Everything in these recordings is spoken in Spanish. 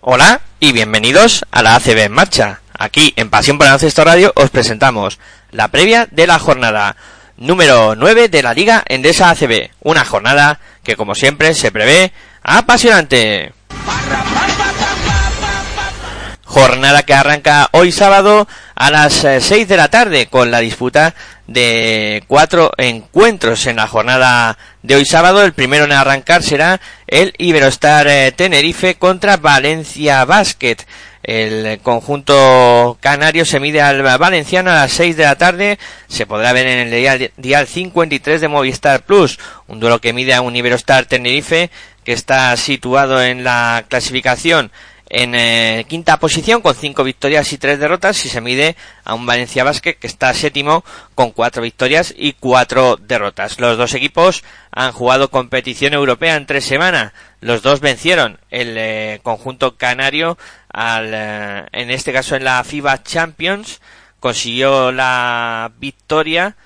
Hola y bienvenidos a la ACB en marcha. Aquí en Pasión por el Ancesto Radio os presentamos la previa de la jornada número 9 de la Liga Endesa ACB. Una jornada que como siempre se prevé apasionante. Jornada que arranca hoy sábado a las 6 eh, de la tarde con la disputa de cuatro encuentros en la jornada de hoy sábado. El primero en arrancar será el Iberostar eh, Tenerife contra Valencia Basket. El conjunto canario se mide al valenciano a las 6 de la tarde. Se podrá ver en el dial, 53 de Movistar Plus. Un duelo que mide a un Iberostar Tenerife que está situado en la clasificación en eh, quinta posición con cinco victorias y tres derrotas y se mide a un Valencia Basket que está séptimo con cuatro victorias y cuatro derrotas. Los dos equipos han jugado competición europea en tres semanas. Los dos vencieron el eh, conjunto canario al, eh, en este caso en la FIBA Champions consiguió la victoria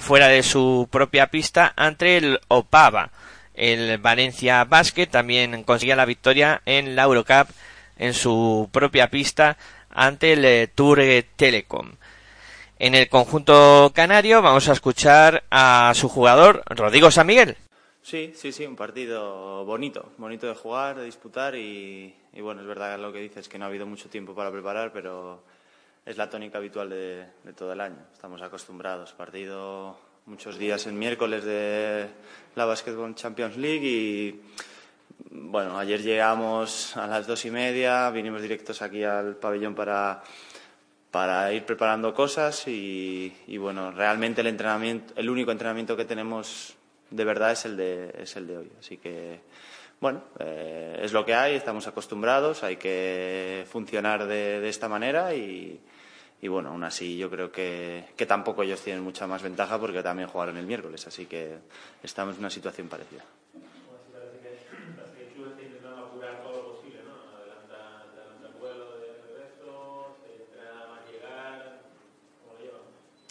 fuera de su propia pista ante el Opava el Valencia Basket también conseguía la victoria en la Eurocup en su propia pista ante el eh, Tour Telecom. En el conjunto canario vamos a escuchar a su jugador Rodrigo San Miguel. Sí, sí, sí, un partido bonito, bonito de jugar, de disputar y, bueno, es verdad lo que dices que no ha habido mucho tiempo para preparar, pero es la tónica habitual de, de todo el año. Estamos acostumbrados. Partido muchos días el miércoles de la Basketball Champions League y bueno, ayer llegamos a las dos y media, vinimos directos aquí al pabellón para, para ir preparando cosas y, bueno, realmente el entrenamiento, el único entrenamiento que tenemos de verdad es el de, es el de hoy. Así que, bueno, eh, es lo que hay, estamos acostumbrados, hay que funcionar de esta manera y, y bueno, aún así yo creo que, que, tampoco ellos tienen mucha más ventaja porque también jugaron el miércoles, así que estamos en una situación parecida.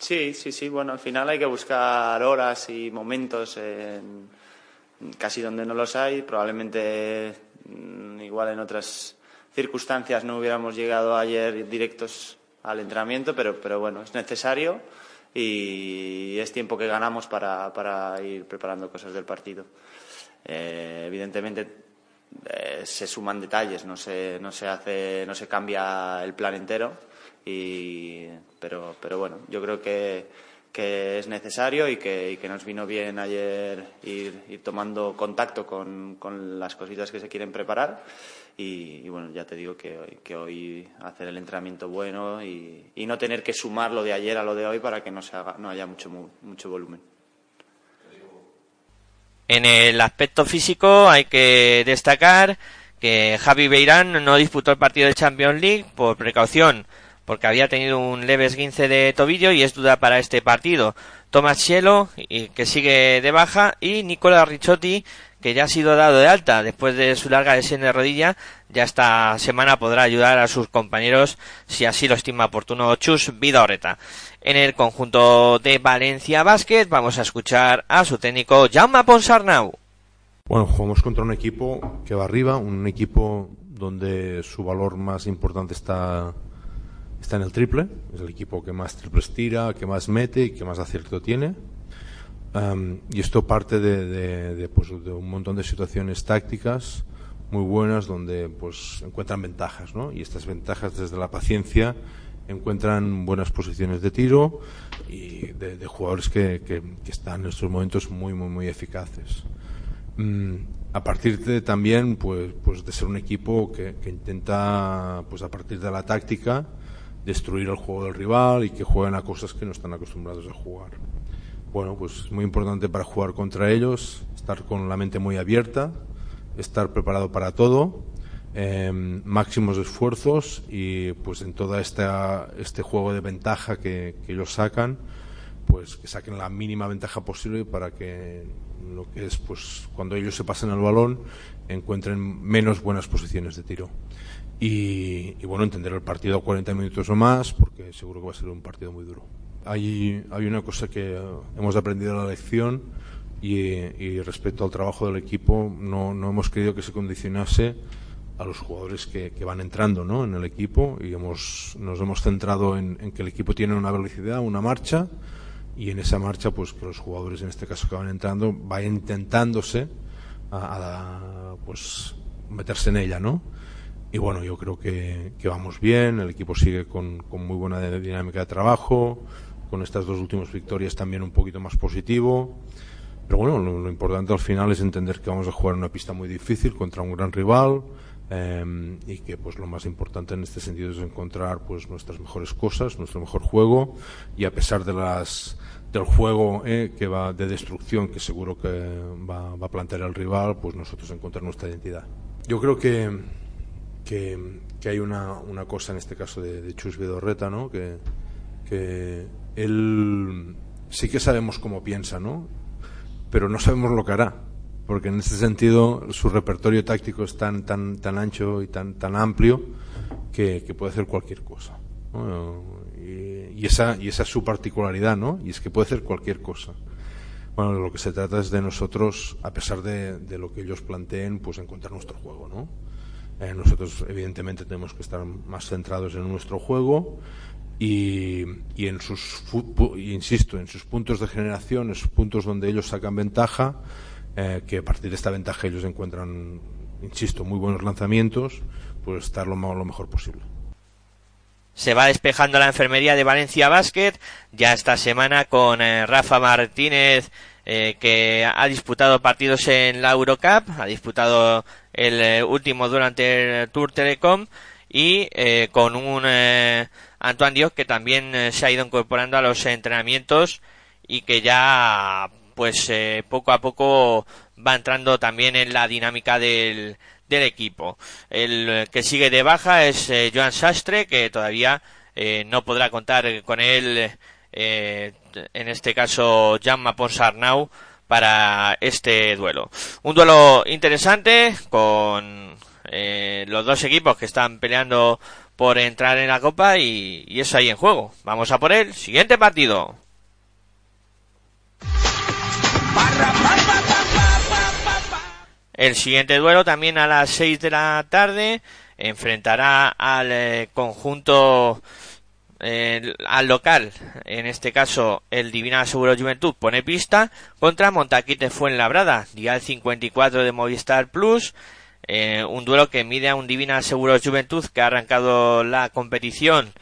Sí, sí, sí. Bueno, al final hay que buscar horas y momentos en casi donde no los hay. Probablemente mm, igual en otras circunstancias no hubiéramos llegado ayer directos al entrenamiento, pero, pero bueno, es necesario y es tiempo que ganamos para, para ir preparando cosas del partido. Eh, evidentemente eh, se suman detalles, no se, no se hace, no se cambia el plan entero, y, pero, pero bueno, yo creo que, que es necesario y que, que, nos vino bien ayer ir, tomando contacto con, con las cositas que se quieren preparar y, bueno, ya te digo que, que, hoy hacer el entrenamiento bueno y, y, no tener que sumar lo de ayer a lo de hoy para que no, se haga, no haya mucho, mucho volumen. En el aspecto físico hay que destacar que Javi Beirán no disputó el partido de Champions League por precaución, porque había tenido un leve esguince de tobillo y es duda para este partido. Tomás Cielo, que sigue de baja, y Nicola Ricciotti, que ya ha sido dado de alta después de su larga lesión de rodilla, ya esta semana podrá ayudar a sus compañeros si así lo estima oportuno Chus Vidoreta. En el conjunto de Valencia Basket vamos a escuchar a su técnico Jaume Ponsarnau. Bueno, jugamos contra un equipo que va arriba, un equipo donde su valor más importante está, está en el triple, es el equipo que más triples tira, que más mete y que más acierto tiene y esto parte de, pues, de, un montón de situaciones tácticas muy buenas donde pues encuentran ventajas, ¿no? Y estas ventajas desde la paciencia encuentran buenas posiciones de tiro y de, jugadores que, que, están en estos momentos muy muy muy eficaces. Mm, a partir de también pues pues de ser un equipo que, que, intenta pues a partir de la táctica destruir el juego del rival y que jueguen a cosas que no están acostumbrados a jugar. Bueno, pues es muy importante para jugar contra ellos, estar con la mente muy abierta, estar preparado para todo, em, máximos esfuerzos y pues en todo este juego de ventaja que, ellos sacan, pues que saquen la mínima ventaja posible para que lo que es pues cuando ellos se pasen al balón encuentren menos buenas posiciones de tiro. Y, y, bueno, entender el partido a 40 minutos o más, porque seguro que va a ser un partido muy duro. Hay, hay una cosa que hemos aprendido la lección y, respecto al trabajo del equipo no, no, hemos querido que se condicionase a los jugadores que, van entrando ¿no? en el equipo y hemos, nos hemos centrado en, que el equipo tiene una velocidad, una marcha y en esa marcha pues que los jugadores en este caso que van entrando vayan intentándose a, pues meterse en ella ¿no? Y bueno yo creo que, que vamos bien el equipo sigue con, con muy buena dinámica de trabajo con estas dos últimas victorias también un poquito más positivo pero bueno, lo, importante al final es entender que vamos a jugar una pista muy difícil contra un gran rival em, y que pues lo más importante en este sentido es encontrar pues nuestras mejores cosas, nuestro mejor juego y a pesar de las del juego eh, que va de destrucción que seguro que va, a plantear el rival, pues nosotros encontrar nuestra identidad. Yo creo que que, hay una, una, cosa en este caso de, de Chus Vidorreta, ¿no? Que, él sí que sabemos cómo piensa, ¿no? pero no sabemos lo que hará, porque en ese sentido su repertorio táctico es tan, tan, tan ancho y tan, tan amplio que, puede hacer cualquier cosa. Y, esa, y esa es su particularidad, ¿no? Y es que puede hacer cualquier cosa. Bueno, lo que se trata es de nosotros, a pesar de, de lo que ellos planteen, pues encontrar nuestro juego, ¿no? Eh, nosotros, evidentemente, tenemos que estar más centrados en nuestro juego y, en sus, insisto, en sus puntos de generación, en sus puntos donde ellos sacan ventaja, eh, que a partir de esta ventaja ellos encuentran, insisto, muy buenos lanzamientos, pues estar lo, mejor posible. Se va despejando la enfermería de Valencia Basket, ya esta semana con eh, Rafa Martínez, eh, que ha disputado partidos en la Eurocup, ha disputado el último durante el Tour Telecom, y con un Antoine Dios que también eh, se ha ido incorporando a los entrenamientos y que ya pues eh, poco a poco va entrando también en la dinámica del, del equipo. El eh, que sigue de baja es Joan Sastre que todavía no podrá contar con él en este caso Jan Ponsarnau para este duelo. Un duelo interesante con los dos equipos que están peleando por entrar en la copa y, eso ahí en juego. Vamos a por el siguiente partido. El siguiente duelo también a las 6 de la tarde enfrentará al eh, conjunto al local, en este caso el Divina Seguro Juventud pone pista contra Montaquite Fuenlabrada, día 54 de Movistar Plus, eh, un duelo que mide a un Divina Seguros Juventud que ha arrancado la competición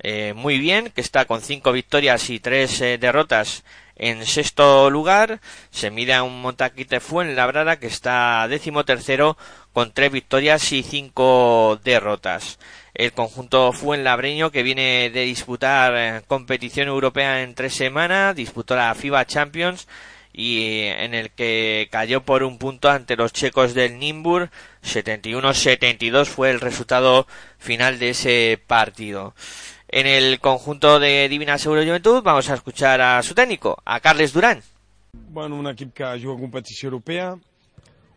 eh, muy bien, que está con cinco victorias y tres eh, derrotas en sexto lugar. Se mide a un Montaquite Fuenlabrada que está décimo tercero con tres victorias y cinco derrotas. El conjunto Fuenlabreño que viene de disputar competición europea en tres semanas, disputó la FIBA Champions y en el que cayó por un punto ante los checos del Nimbur 71-72 fue el resultado final de ese partido. En el conjunto de Divina Seguro Juventud vamos a escuchar a su técnico, a Carles Durán. Bueno, un equip que juga competició europea,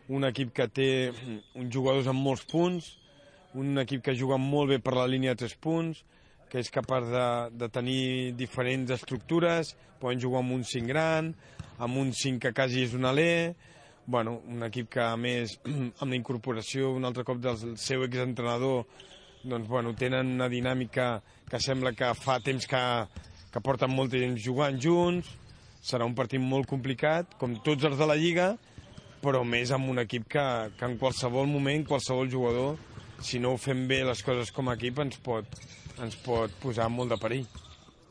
un equip que té uns jugadors amb molts punts, un equip que juga molt bé per la línia de 3 punts, que és capaç de, de tenir diferents estructures, poden jugar amb un 5 gran, amb un 5 que quasi és un alè, bueno, un equip que a més amb la incorporació un altre cop del seu exentrenador doncs, bueno, tenen una dinàmica que sembla que fa temps que, que porten molt temps jugant junts serà un partit molt complicat com tots els de la Lliga però més amb un equip que, que en qualsevol moment, qualsevol jugador, si no ho fem bé les coses com a equip, ens pot, ens pot posar molt de perill.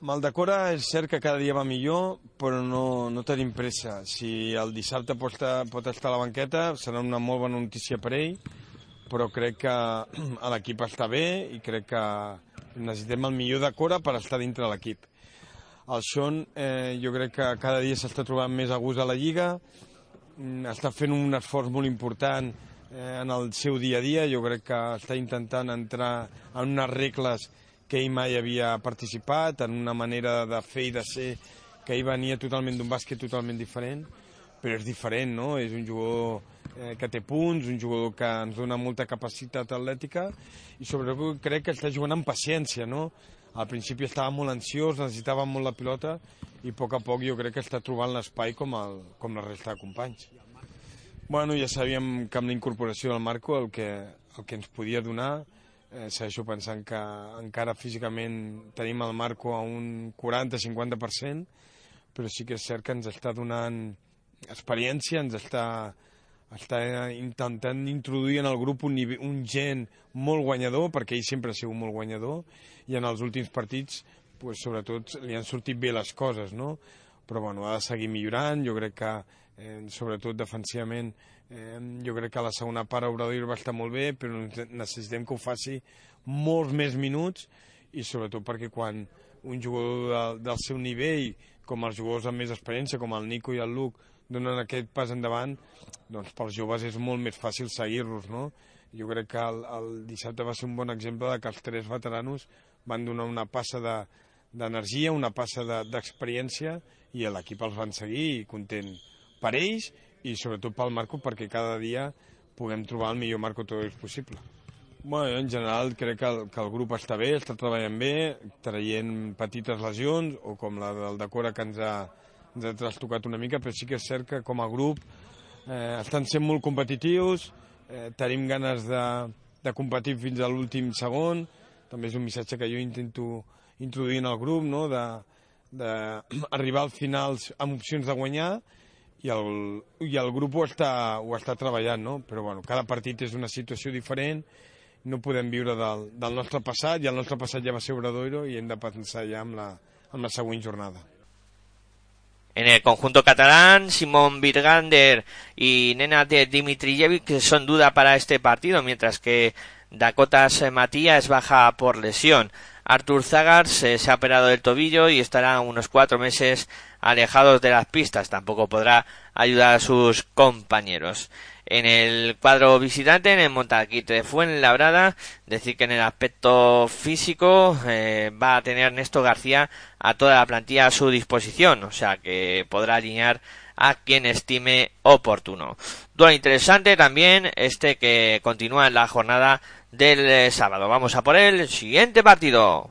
Maldecora és cert que cada dia va millor, però no, no tenim pressa. Si el dissabte pot estar, pot estar a la banqueta, serà una molt bona notícia per ell, però crec que l'equip està bé i crec que necessitem el millor de Cora per estar dintre l'equip. El Sean, eh, jo crec que cada dia s'està trobant més a gust a la Lliga, mm, està fent un esforç molt important eh, en el seu dia a dia, jo crec que està intentant entrar en unes regles que ell mai havia participat, en una manera de fer i de ser que ell venia totalment d'un bàsquet totalment diferent, però és diferent, no? És un jugador eh, que té punts, un jugador que ens dona molta capacitat atlètica i sobretot crec que està jugant amb paciència, no? Al principi estava molt ansiós, necessitava molt la pilota i a poc a poc jo crec que està trobant l'espai com, el, com la resta de companys. Bueno, ja sabíem que amb la incorporació del Marco el que, el que ens podia donar eh, segueixo pensant que encara físicament tenim el Marco a un 40-50%, però sí que és cert que ens està donant experiència, ens està, està intentant introduir en el grup un, nivell, un gent molt guanyador, perquè ell sempre ha sigut molt guanyador, i en els últims partits, pues, sobretot, li han sortit bé les coses, no? Però bueno, ha de seguir millorant, jo crec que, eh, sobretot defensivament, Eh, jo crec que la segona part Obradoir va estar molt bé, però necessitem que ho faci molts més minuts i sobretot perquè quan un jugador de, del seu nivell, com els jugadors amb més experiència, com el Nico i el Luc, donen aquest pas endavant, doncs pels joves és molt més fàcil seguir-los, no? Jo crec que el, el dissabte va ser un bon exemple de que els tres veteranos van donar una passa de, d'energia, una passa d'experiència de, i l'equip els van seguir i content per ells i sobretot pel Marco perquè cada dia puguem trobar el millor Marco Torres possible. Bueno, en general crec que el, que el grup està bé, està treballant bé, traient petites lesions o com la del Decora que ens ha, ens ha trastocat una mica, però sí que és cert que com a grup eh, estan sent molt competitius, eh, tenim ganes de, de competir fins a l'últim segon, també és un missatge que jo intento introduir en el grup, no? d'arribar al final amb opcions de guanyar i el, i el grup ho està, ho està treballant, no? Però bueno, cada partit és una situació diferent, no podem viure del, del nostre passat, i el nostre passat ja va ser Obradoiro i hem de pensar ja en la, en la següent jornada. En el conjunto catalán, Simón Virgander y Nena de Dimitrijevic son duda para este partido, mientras que Dakotas Matías baja por lesión. Artur Zagars eh, se ha operado del tobillo y estará unos cuatro meses alejados de las pistas. Tampoco podrá ayudar a sus compañeros. En el cuadro visitante, en el Montaquite de Fuenlabrada, decir que en el aspecto físico eh, va a tener Néstor García a toda la plantilla a su disposición, o sea que podrá alinear a quien estime oportuno. Duelo interesante también este que continúa en la jornada del eh, sábado. Vamos a por el siguiente partido.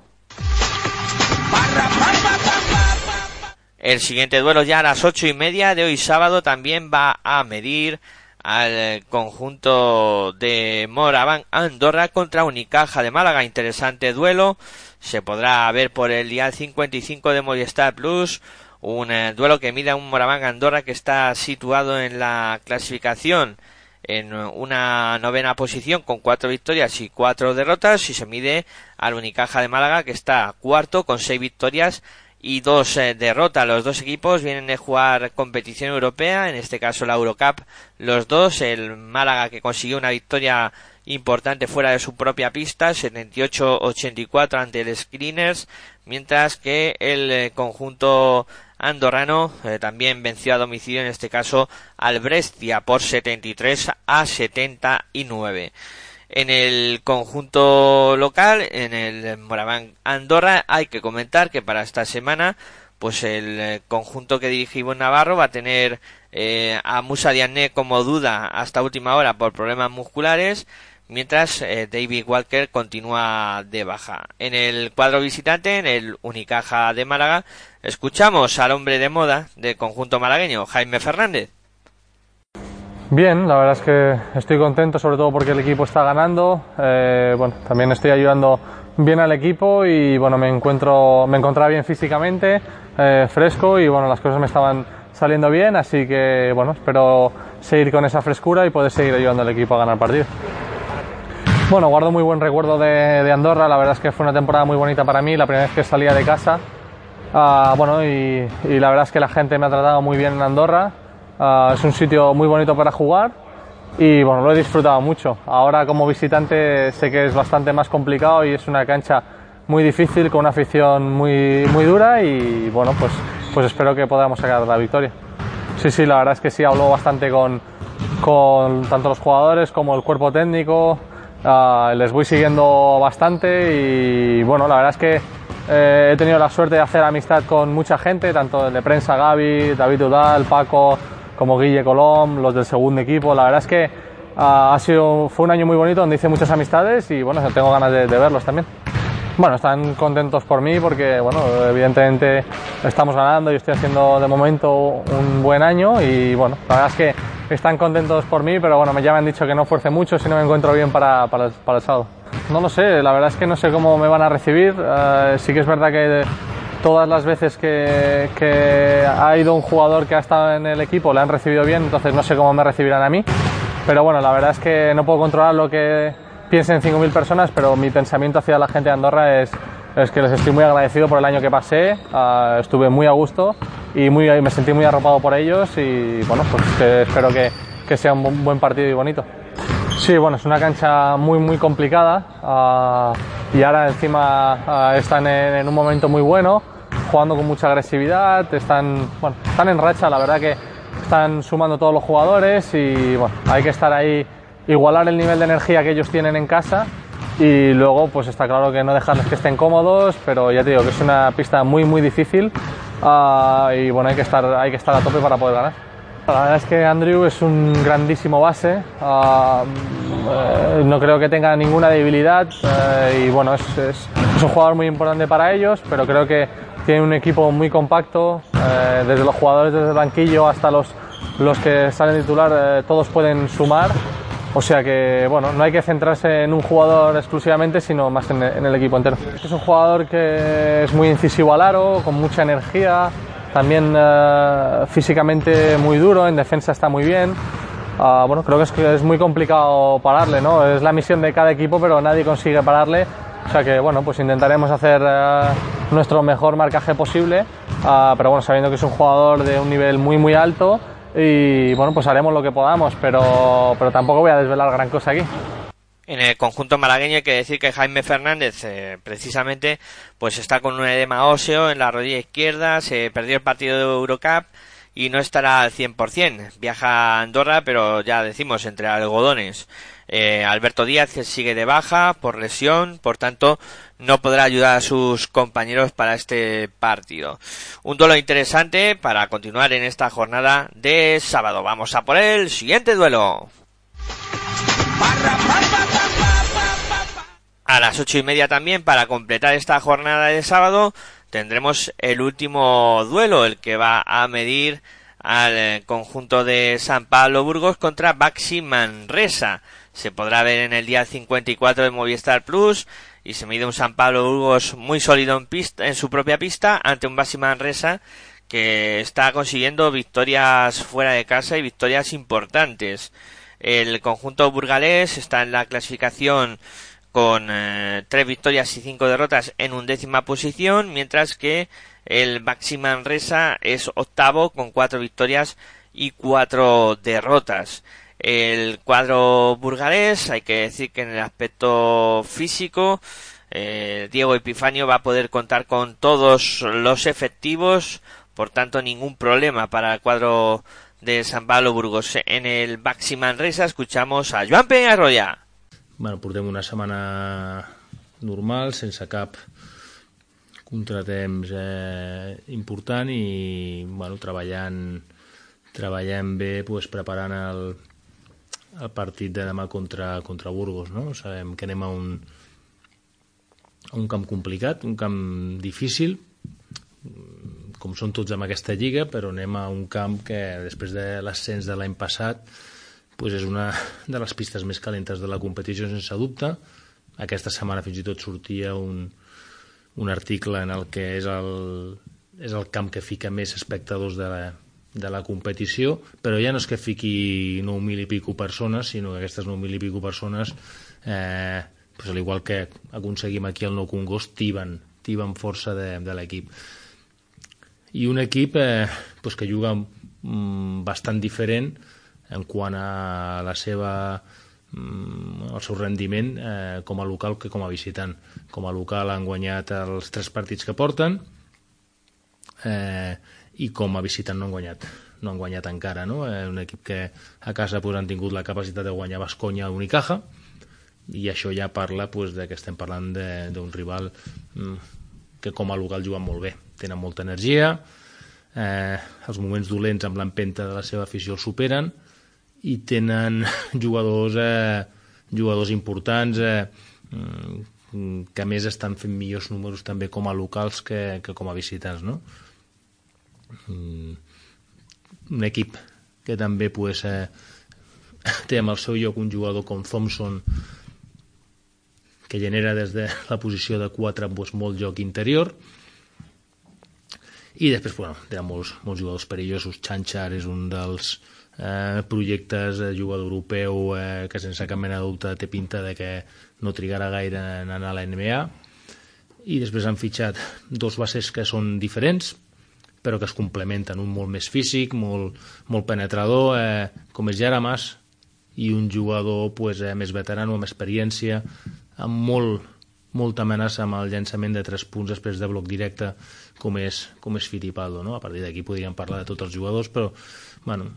El siguiente duelo ya a las ocho y media de hoy sábado también va a medir al conjunto de Moraván Andorra contra Unicaja de Málaga. Interesante duelo. Se podrá ver por el día 55 de Movistar Plus. Un eh, duelo que mide a un Moraván Andorra que está situado en la clasificación en una novena posición con cuatro victorias y cuatro derrotas y se mide al Unicaja de Málaga que está cuarto con seis victorias y dos eh, derrotas. Los dos equipos vienen de jugar competición europea, en este caso la Eurocup, los dos, el Málaga que consiguió una victoria importante fuera de su propia pista, 78-84 ante el Screeners, mientras que el eh, conjunto andorrano eh, también venció a domicilio en este caso al Brescia por 73 a 79. En el conjunto local, en el Moraván Andorra, hay que comentar que para esta semana, pues el eh, conjunto que dirige Navarro va a tener eh, a Musa Diané como duda hasta última hora por problemas musculares, mientras David Walker continúa de baja. En el cuadro visitante, en el Unicaja de Málaga, escuchamos al hombre de moda del conjunto malagueño, Jaime Fernández. Bien, la verdad es que estoy contento, sobre todo porque el equipo está ganando. Eh, bueno, también estoy ayudando bien al equipo y bueno, me encuentro, me encontraba bien físicamente, eh, fresco y bueno, las cosas me estaban saliendo bien, así que bueno, espero seguir con esa frescura y poder seguir ayudando al equipo a ganar partidos. Bueno, guardo muy buen recuerdo de, Andorra, la verdad es que fue una temporada muy bonita para mí, la primera vez que salía de casa. Ah, bueno, y, la verdad es que la gente me ha tratado muy bien en Andorra, ah, es un sitio muy bonito para jugar y bueno, lo he disfrutado mucho. Ahora como visitante sé que es bastante más complicado y es una cancha muy difícil con una afición muy, muy dura y bueno, pues, pues espero que podamos sacar la victoria. Sí, sí, la verdad es que sí, hablo bastante con, con tanto los jugadores como el cuerpo técnico. Ah, les voy siguiendo bastante y bueno, la verdad es que eh, he tenido la suerte de hacer amistad con mucha gente, tanto de prensa Gaby, David Udal, Paco, como Guille Colom, los del segundo equipo. La verdad es que ah, ha sido, fue un año muy bonito donde hice muchas amistades y bueno, tengo ganas de, verlos también. Bueno, están contentos por mí porque, bueno, evidentemente estamos ganando y estoy haciendo de momento un buen año y, bueno, la verdad es que están contentos por mí, pero bueno, ya me han dicho que no fuerce mucho si no me encuentro bien para, para, el, sábado. No lo sé, la verdad es que no sé cómo me van a recibir. Eh, sí que es verdad que todas las veces que, que, ha ido un jugador que ha estado en el equipo le han recibido bien, entonces no sé cómo me recibirán a mí. Pero bueno, la verdad es que no puedo controlar lo que piensen 5.000 personas, pero mi pensamiento hacia la gente de Andorra es, es que les estoy muy agradecido por el año que pasé, uh, estuve muy a gusto y muy, me sentí muy arropado por ellos y bueno, pues que espero que, que, sea un buen partido y bonito. Sí, bueno, es una cancha muy muy complicada uh, y ahora encima uh, están en, un momento muy bueno, jugando con mucha agresividad, están, bueno, están en racha, la verdad que están sumando todos los jugadores y bueno, hay que estar ahí, igualar el nivel de energía que ellos tienen en casa y luego pues está claro que no dejarles que estén cómodos, pero ya te digo que es una pista muy muy difícil uh, y bueno, hay que, estar, hay que estar a tope para poder ganar. La verdad es que Andrew es un grandísimo base, uh, no creo que tenga ninguna debilidad uh, y bueno, es, es, es, un jugador muy importante para ellos, pero creo que tiene un equipo muy compacto, desde los jugadores desde el banquillo hasta los, los que salen titular, todos pueden sumar o sea que, bueno, no hay que centrarse en un jugador exclusivamente, sino más en, el equipo entero. Es un jugador que es muy incisivo al aro, con mucha energía, también uh, físicamente muy duro, en defensa está muy bien. Uh, bueno, creo que es, es muy complicado pararle, ¿no? Es la misión de cada equipo, pero nadie consigue pararle. O sea que, bueno, pues intentaremos hacer uh, nuestro mejor marcaje posible, pero bueno, sabiendo que es un jugador de un nivel muy, muy alto y bueno, pues haremos lo que podamos, pero, pero tampoco voy a desvelar gran cosa aquí. En el conjunto malagueño hay que decir que Jaime Fernández eh, precisamente pues está con un edema óseo en la rodilla izquierda, se perdió el partido de Eurocup y no estará al 100%. Viaja a Andorra, pero ya decimos entre algodones. Eh, Alberto Díaz sigue de baja por lesión, por tanto no podrá ayudar a sus compañeros para este partido. Un duelo interesante para continuar en esta jornada de sábado. Vamos a por el siguiente duelo. A las ocho y media también para completar esta jornada de sábado tendremos el último duelo, el que va a medir al conjunto de San Pablo Burgos contra Baxi Manresa se podrá ver en el día 54 de Movistar Plus y se mide un San Pablo Burgos muy sólido en, pista, en su propia pista ante un Basi Manresa que está consiguiendo victorias fuera de casa y victorias importantes. El conjunto burgalés está en la clasificación con eh, tres victorias y cinco derrotas en undécima posición, mientras que el Baxi Manresa es octavo con cuatro victorias y cuatro derrotas. El cuadro burgalés, hay que decir que en el aspecto físico, eh, Diego Epifanio va a poder contar con todos los efectivos, por tanto ningún problema para el cuadro de San Pablo Burgos. En el Baxi Manresa escuchamos a Joan Peñarroya. Bueno, portem una setmana normal, sense cap contratemps eh, important i bueno, treballant, treballant bé pues, preparant el, el partit de demà contra, contra Burgos. No? Sabem que anem a un, a un camp complicat, un camp difícil, com són tots en aquesta lliga, però anem a un camp que després de l'ascens de l'any passat pues és una de les pistes més calentes de la competició sense dubte. Aquesta setmana fins i tot sortia un, un article en el que és el, és el camp que fica més espectadors de la, de la competició, però ja no és que fiqui 9.000 i pico persones, sinó que aquestes 9.000 i pico persones, eh, pues, al igual que aconseguim aquí el Nou Congost, tiben, tiben força de, de l'equip. I un equip eh, pues, que juga mm, bastant diferent en quant a la seva mm, el seu rendiment eh, com a local que com a visitant. Com a local han guanyat els tres partits que porten, eh, i com a visitant no han guanyat no han guanyat encara, no? Eh, un equip que a casa pues, han tingut la capacitat de guanyar Basconya o Unicaja i això ja parla pues, de que estem parlant d'un rival mm, que com a local juguen molt bé tenen molta energia eh, els moments dolents amb l'empenta de la seva afició els superen i tenen jugadors eh, jugadors importants eh, mm, que a més estan fent millors números també com a locals que, que com a visitants no? Mm, un equip que també pues, eh, té amb el seu lloc un jugador com Thompson que genera des de la posició de 4 pues, molt joc interior i després bueno, ha molts, molts jugadors perillosos Chanchar és un dels eh, projectes de jugador europeu eh, que sense cap mena de dubte té pinta de que no trigarà gaire en anar a la NBA i després han fitxat dos bases que són diferents però que es complementen, un molt més físic, molt, molt penetrador, eh, com és Jaramas, i un jugador pues, eh, més veterano, amb experiència, amb molt, molta amenaça amb el llançament de tres punts després de bloc directe, com és, com és Fittipaldo. No? A partir d'aquí podríem parlar de tots els jugadors, però bueno,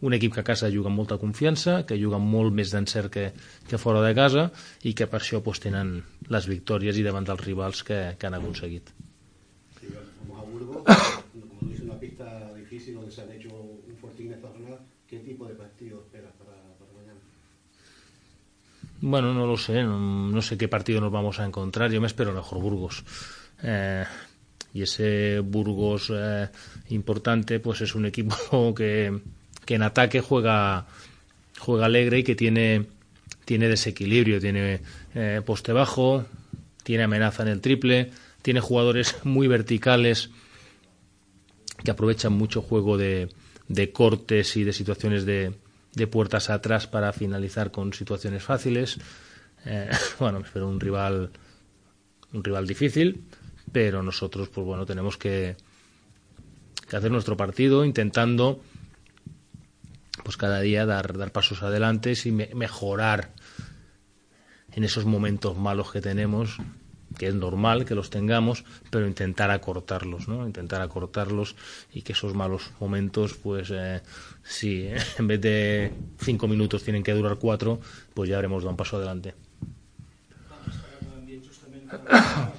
un equip que a casa juga amb molta confiança, que juga molt més d'encert que, que fora de casa i que per això pues, tenen les victòries i davant dels rivals que, que han aconseguit. Sí, donde se han hecho un fortín esta jornada, ¿qué tipo de partido esperas para, para mañana? Bueno, no lo sé, no, no, sé qué partido nos vamos a encontrar. Yo me espero mejor Burgos. Eh, y ese Burgos eh, importante, pues es un equipo que, que en ataque juega, juega alegre y que tiene, tiene desequilibrio, tiene eh, poste bajo, tiene amenaza en el triple, tiene jugadores muy verticales que aprovechan mucho juego de, de cortes y de situaciones de, de, puertas atrás para finalizar con situaciones fáciles. Eh, bueno, espero un rival un rival difícil, pero nosotros pues bueno, tenemos que, que hacer nuestro partido intentando pues cada día dar, dar pasos adelante y me, mejorar en esos momentos malos que tenemos que es normal que los tengamos, pero intentar acortarlos, ¿no? Intentar acortarlos y que esos malos momentos, pues eh, si eh, en vez de cinco minutos tienen que durar cuatro, pues ya habremos dado un paso adelante.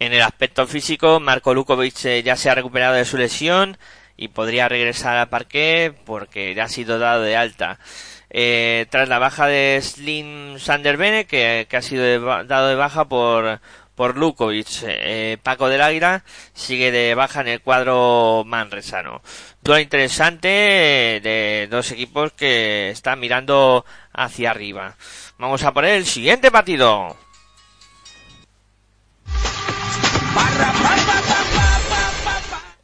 En el aspecto físico, Marco Lukovic eh, ya se ha recuperado de su lesión y podría regresar al parque porque ya ha sido dado de alta. Eh, tras la baja de Slim Sanderbene, que, que ha sido dado de baja por, por Lukovic. Eh, Paco del Águila sigue de baja en el cuadro manresano. Todo interesante de dos equipos que están mirando hacia arriba. Vamos a poner el siguiente partido.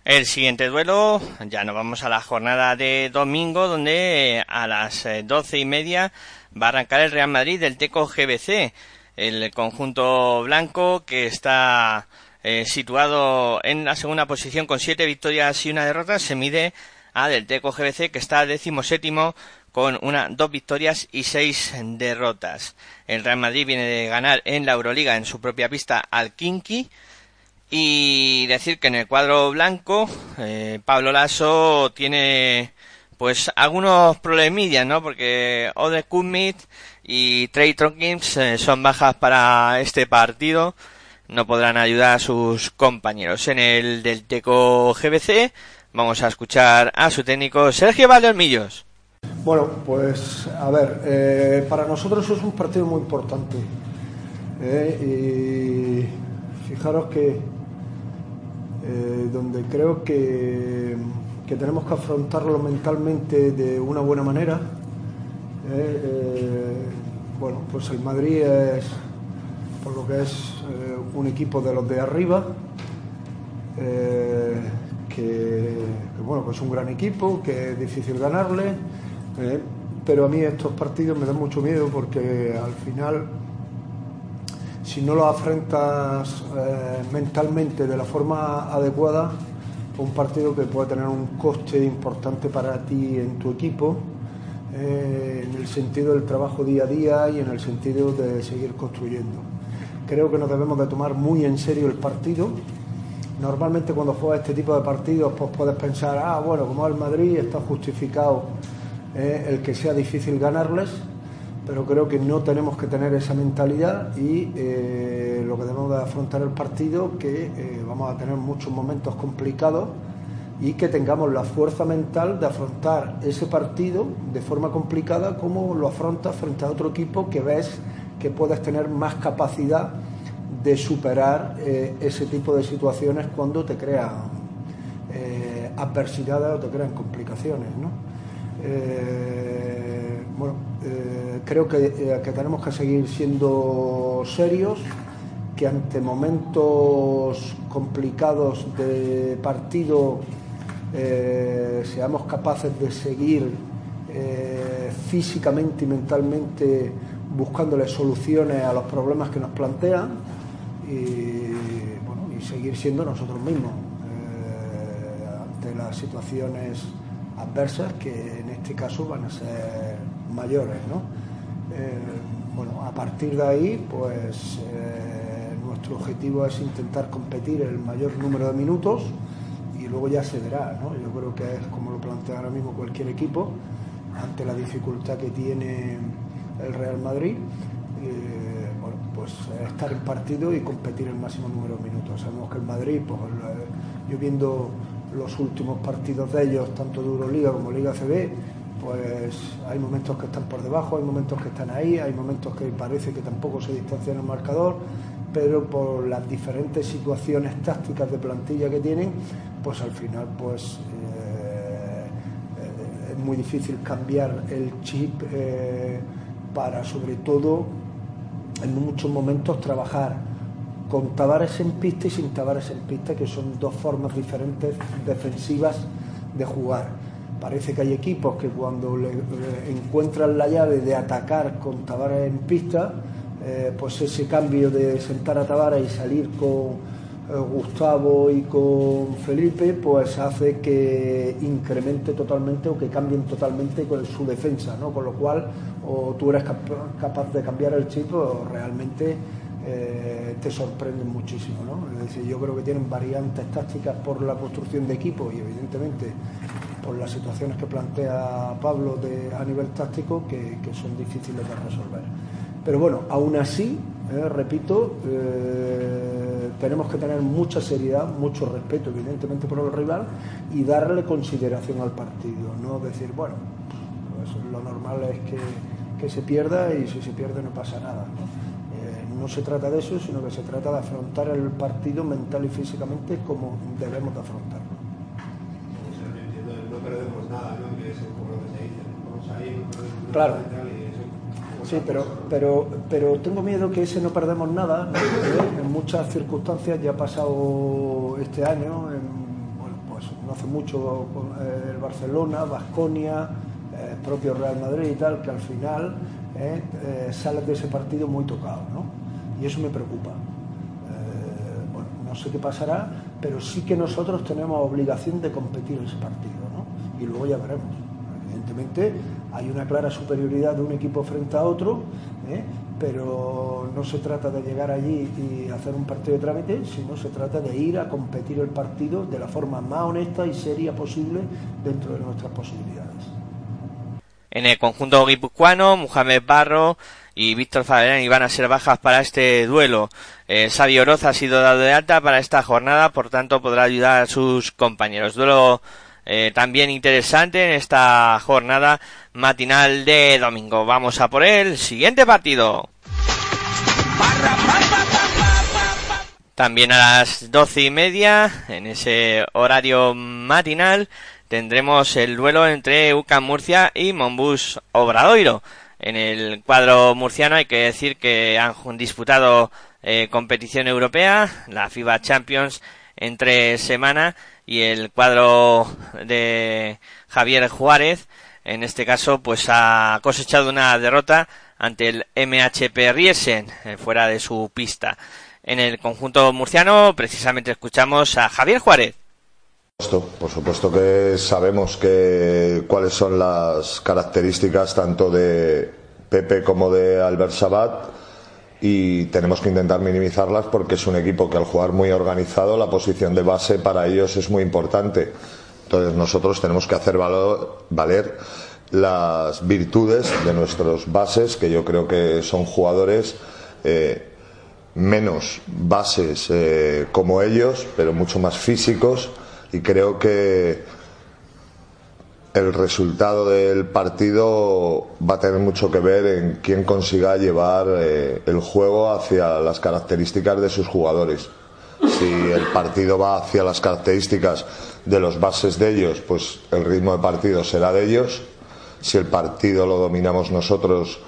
El siguiente duelo, ya nos vamos a la jornada de domingo, donde a las eh, doce y media va a arrancar el Real Madrid del Teco GBC, el conjunto blanco que está eh, situado en la segunda posición con siete victorias y una derrota, se mide a del Teco GBC que está décimo séptimo con una, dos victorias y seis derrotas. El Real Madrid viene de ganar en la Euroliga en su propia pista al Kinky, y decir que en el cuadro blanco, eh, Pablo Lasso tiene pues algunos problemillas, ¿no? Porque Ode Kumit y Trey Tronkins eh, son bajas para este partido. No podrán ayudar a sus compañeros. En el del Teco GBC vamos a escuchar a su técnico Sergio Valdolmillos. Bueno, pues a ver, eh, para nosotros es un partido muy importante. y fijaros que eh, donde creo que, que, tenemos que afrontarlo mentalmente de una buena manera. Eh, eh, bueno, pues el Madrid es, por lo que es un equipo de los de arriba, que, que, bueno, pues es un gran equipo, que es difícil ganarle, pero a mí estos partidos me dan mucho miedo porque al final, si no los afrentas eh, mentalmente de la forma adecuada, un partido que puede tener un coste importante para ti en tu equipo, eh, en el sentido del trabajo día a día y en el sentido de seguir construyendo. Creo que nos debemos de tomar muy en serio el partido. Normalmente cuando juegas este tipo de partidos pues puedes pensar, ah, bueno, como el Madrid está justificado eh, el que sea difícil ganarles, pero creo que no tenemos que tener esa mentalidad y eh, lo que debemos de afrontar el partido, que eh, vamos a tener muchos momentos complicados y que tengamos la fuerza mental de afrontar ese partido de forma complicada como lo afrontas frente a otro equipo que ves que puedes tener más capacidad de superar eh, ese tipo de situaciones cuando te crean eh, adversidades o te crean complicaciones. ¿no? Creo que, eh, que tenemos que seguir siendo serios, que ante momentos complicados de partido eh, seamos capaces de seguir eh, físicamente y mentalmente buscándole soluciones a los problemas que nos plantean y, y seguir siendo nosotros mismos ante las situaciones adversas que en este caso van a ser mayores. ¿no? Eh, bueno, a partir de ahí, pues eh, nuestro objetivo es intentar competir el mayor número de minutos y luego ya se verá. ¿no? Yo creo que es como lo plantea ahora mismo cualquier equipo, ante la dificultad que tiene el Real Madrid. Eh, bueno, pues estar en partido y competir el máximo número de minutos. Sabemos que el Madrid, pues yo viendo los últimos partidos de ellos, tanto de Euroliga como Liga CB, pues hay momentos que están por debajo, hay momentos que están ahí, hay momentos que parece que tampoco se distancian el marcador, pero por las diferentes situaciones tácticas de plantilla que tienen, pues al final pues eh, es muy difícil cambiar el chip eh, para sobre todo en muchos momentos trabajar con Tavares en pista y sin Tavares en pista, que son dos formas diferentes defensivas de jugar. Parece que hay equipos que cuando le, encuentran la llave de atacar con Tavares en pista, eh, pues ese cambio de sentar a Tavares y salir con eh, Gustavo y con Felipe, pues hace que incremente totalmente o que cambien totalmente con su defensa, ¿no? Con lo cual, o tú eres cap capaz de cambiar el chip o realmente eh, te sorprenden muchísimo. ¿no? Es decir, yo creo que tienen variantes tácticas por la construcción de equipo y evidentemente por las situaciones que plantea Pablo de, a nivel táctico que, son difíciles de resolver. Pero bueno, aún así, eh, repito, eh, tenemos que tener mucha seriedad, mucho respeto evidentemente por el rival y darle consideración al partido, no decir, bueno, pues lo normal es que, que se pierda y si se pierde no pasa nada. ¿no? no se trata de eso, sino que se trata de afrontar el partido mental y físicamente como debemos de afrontarlo. Perdemos nada, ¿no? Que es como lo que se dice. Vamos ahí, no perdemos claro. Sí, pero, pero, pero tengo miedo que ese no perdemos nada. ¿no? En muchas circunstancias ya ha pasado este año, en, bueno, pues no hace mucho eh, el Barcelona, Vasconia, eh, el propio Real Madrid y tal, que al final eh, eh, sales de ese partido muy tocado, ¿no? y eso me preocupa. Eh, bueno, no sé qué pasará, pero sí que nosotros tenemos obligación de competir ese partido. Y luego ya veremos. Evidentemente hay una clara superioridad de un equipo frente a otro, ¿eh? pero no se trata de llegar allí y hacer un partido de trámite, sino se trata de ir a competir el partido de la forma más honesta y seria posible dentro de nuestras posibilidades. En el conjunto guipuzcoano, Mohamed Barro y Víctor Fabián iban a ser bajas para este duelo. Eh, Xavi Oroz ha sido dado de alta para esta jornada, por tanto podrá ayudar a sus compañeros. Duelo eh, también interesante en esta jornada matinal de domingo. Vamos a por el siguiente partido. También a las doce y media, en ese horario matinal, tendremos el duelo entre UCAM Murcia y Monbus Obradoiro. En el cuadro murciano hay que decir que han disputado eh, competición europea, la FIBA Champions entre semana y el cuadro de Javier Juárez, en este caso, pues ha cosechado una derrota ante el MHP Riesen, eh, fuera de su pista. En el conjunto murciano, precisamente escuchamos a Javier Juárez. Por supuesto que sabemos que cuáles son las características tanto de Pepe como de Albert Sabat y tenemos que intentar minimizarlas porque es un equipo que al jugar muy organizado la posición de base para ellos es muy importante. Entonces nosotros tenemos que hacer valer las virtudes de nuestros bases, que yo creo que son jugadores eh, menos bases eh, como ellos, pero mucho más físicos y creo que el resultado del partido va a tener mucho que ver en quién consiga llevar eh, el juego hacia las características de sus jugadores. Si el partido va hacia las características de los bases de ellos, pues el ritmo de partido será de ellos. Si el partido lo dominamos nosotros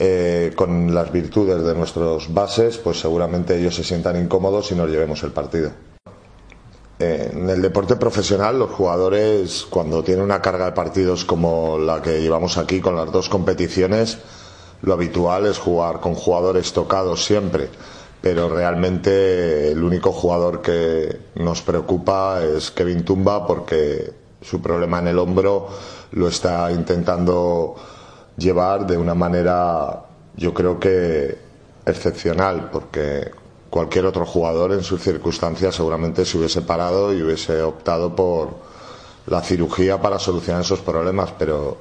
eh, con las virtudes de nuestros bases, pues seguramente ellos se sientan incómodos y nos llevemos el partido. En el deporte profesional, los jugadores, cuando tienen una carga de partidos como la que llevamos aquí con las dos competiciones, lo habitual es jugar con jugadores tocados siempre. Pero realmente el único jugador que nos preocupa es Kevin Tumba porque su problema en el hombro lo está intentando llevar de una manera, yo creo que excepcional, porque cualquier otro jugador en sus circunstancias seguramente se hubiese parado y hubiese optado por la cirugía para solucionar esos problemas, pero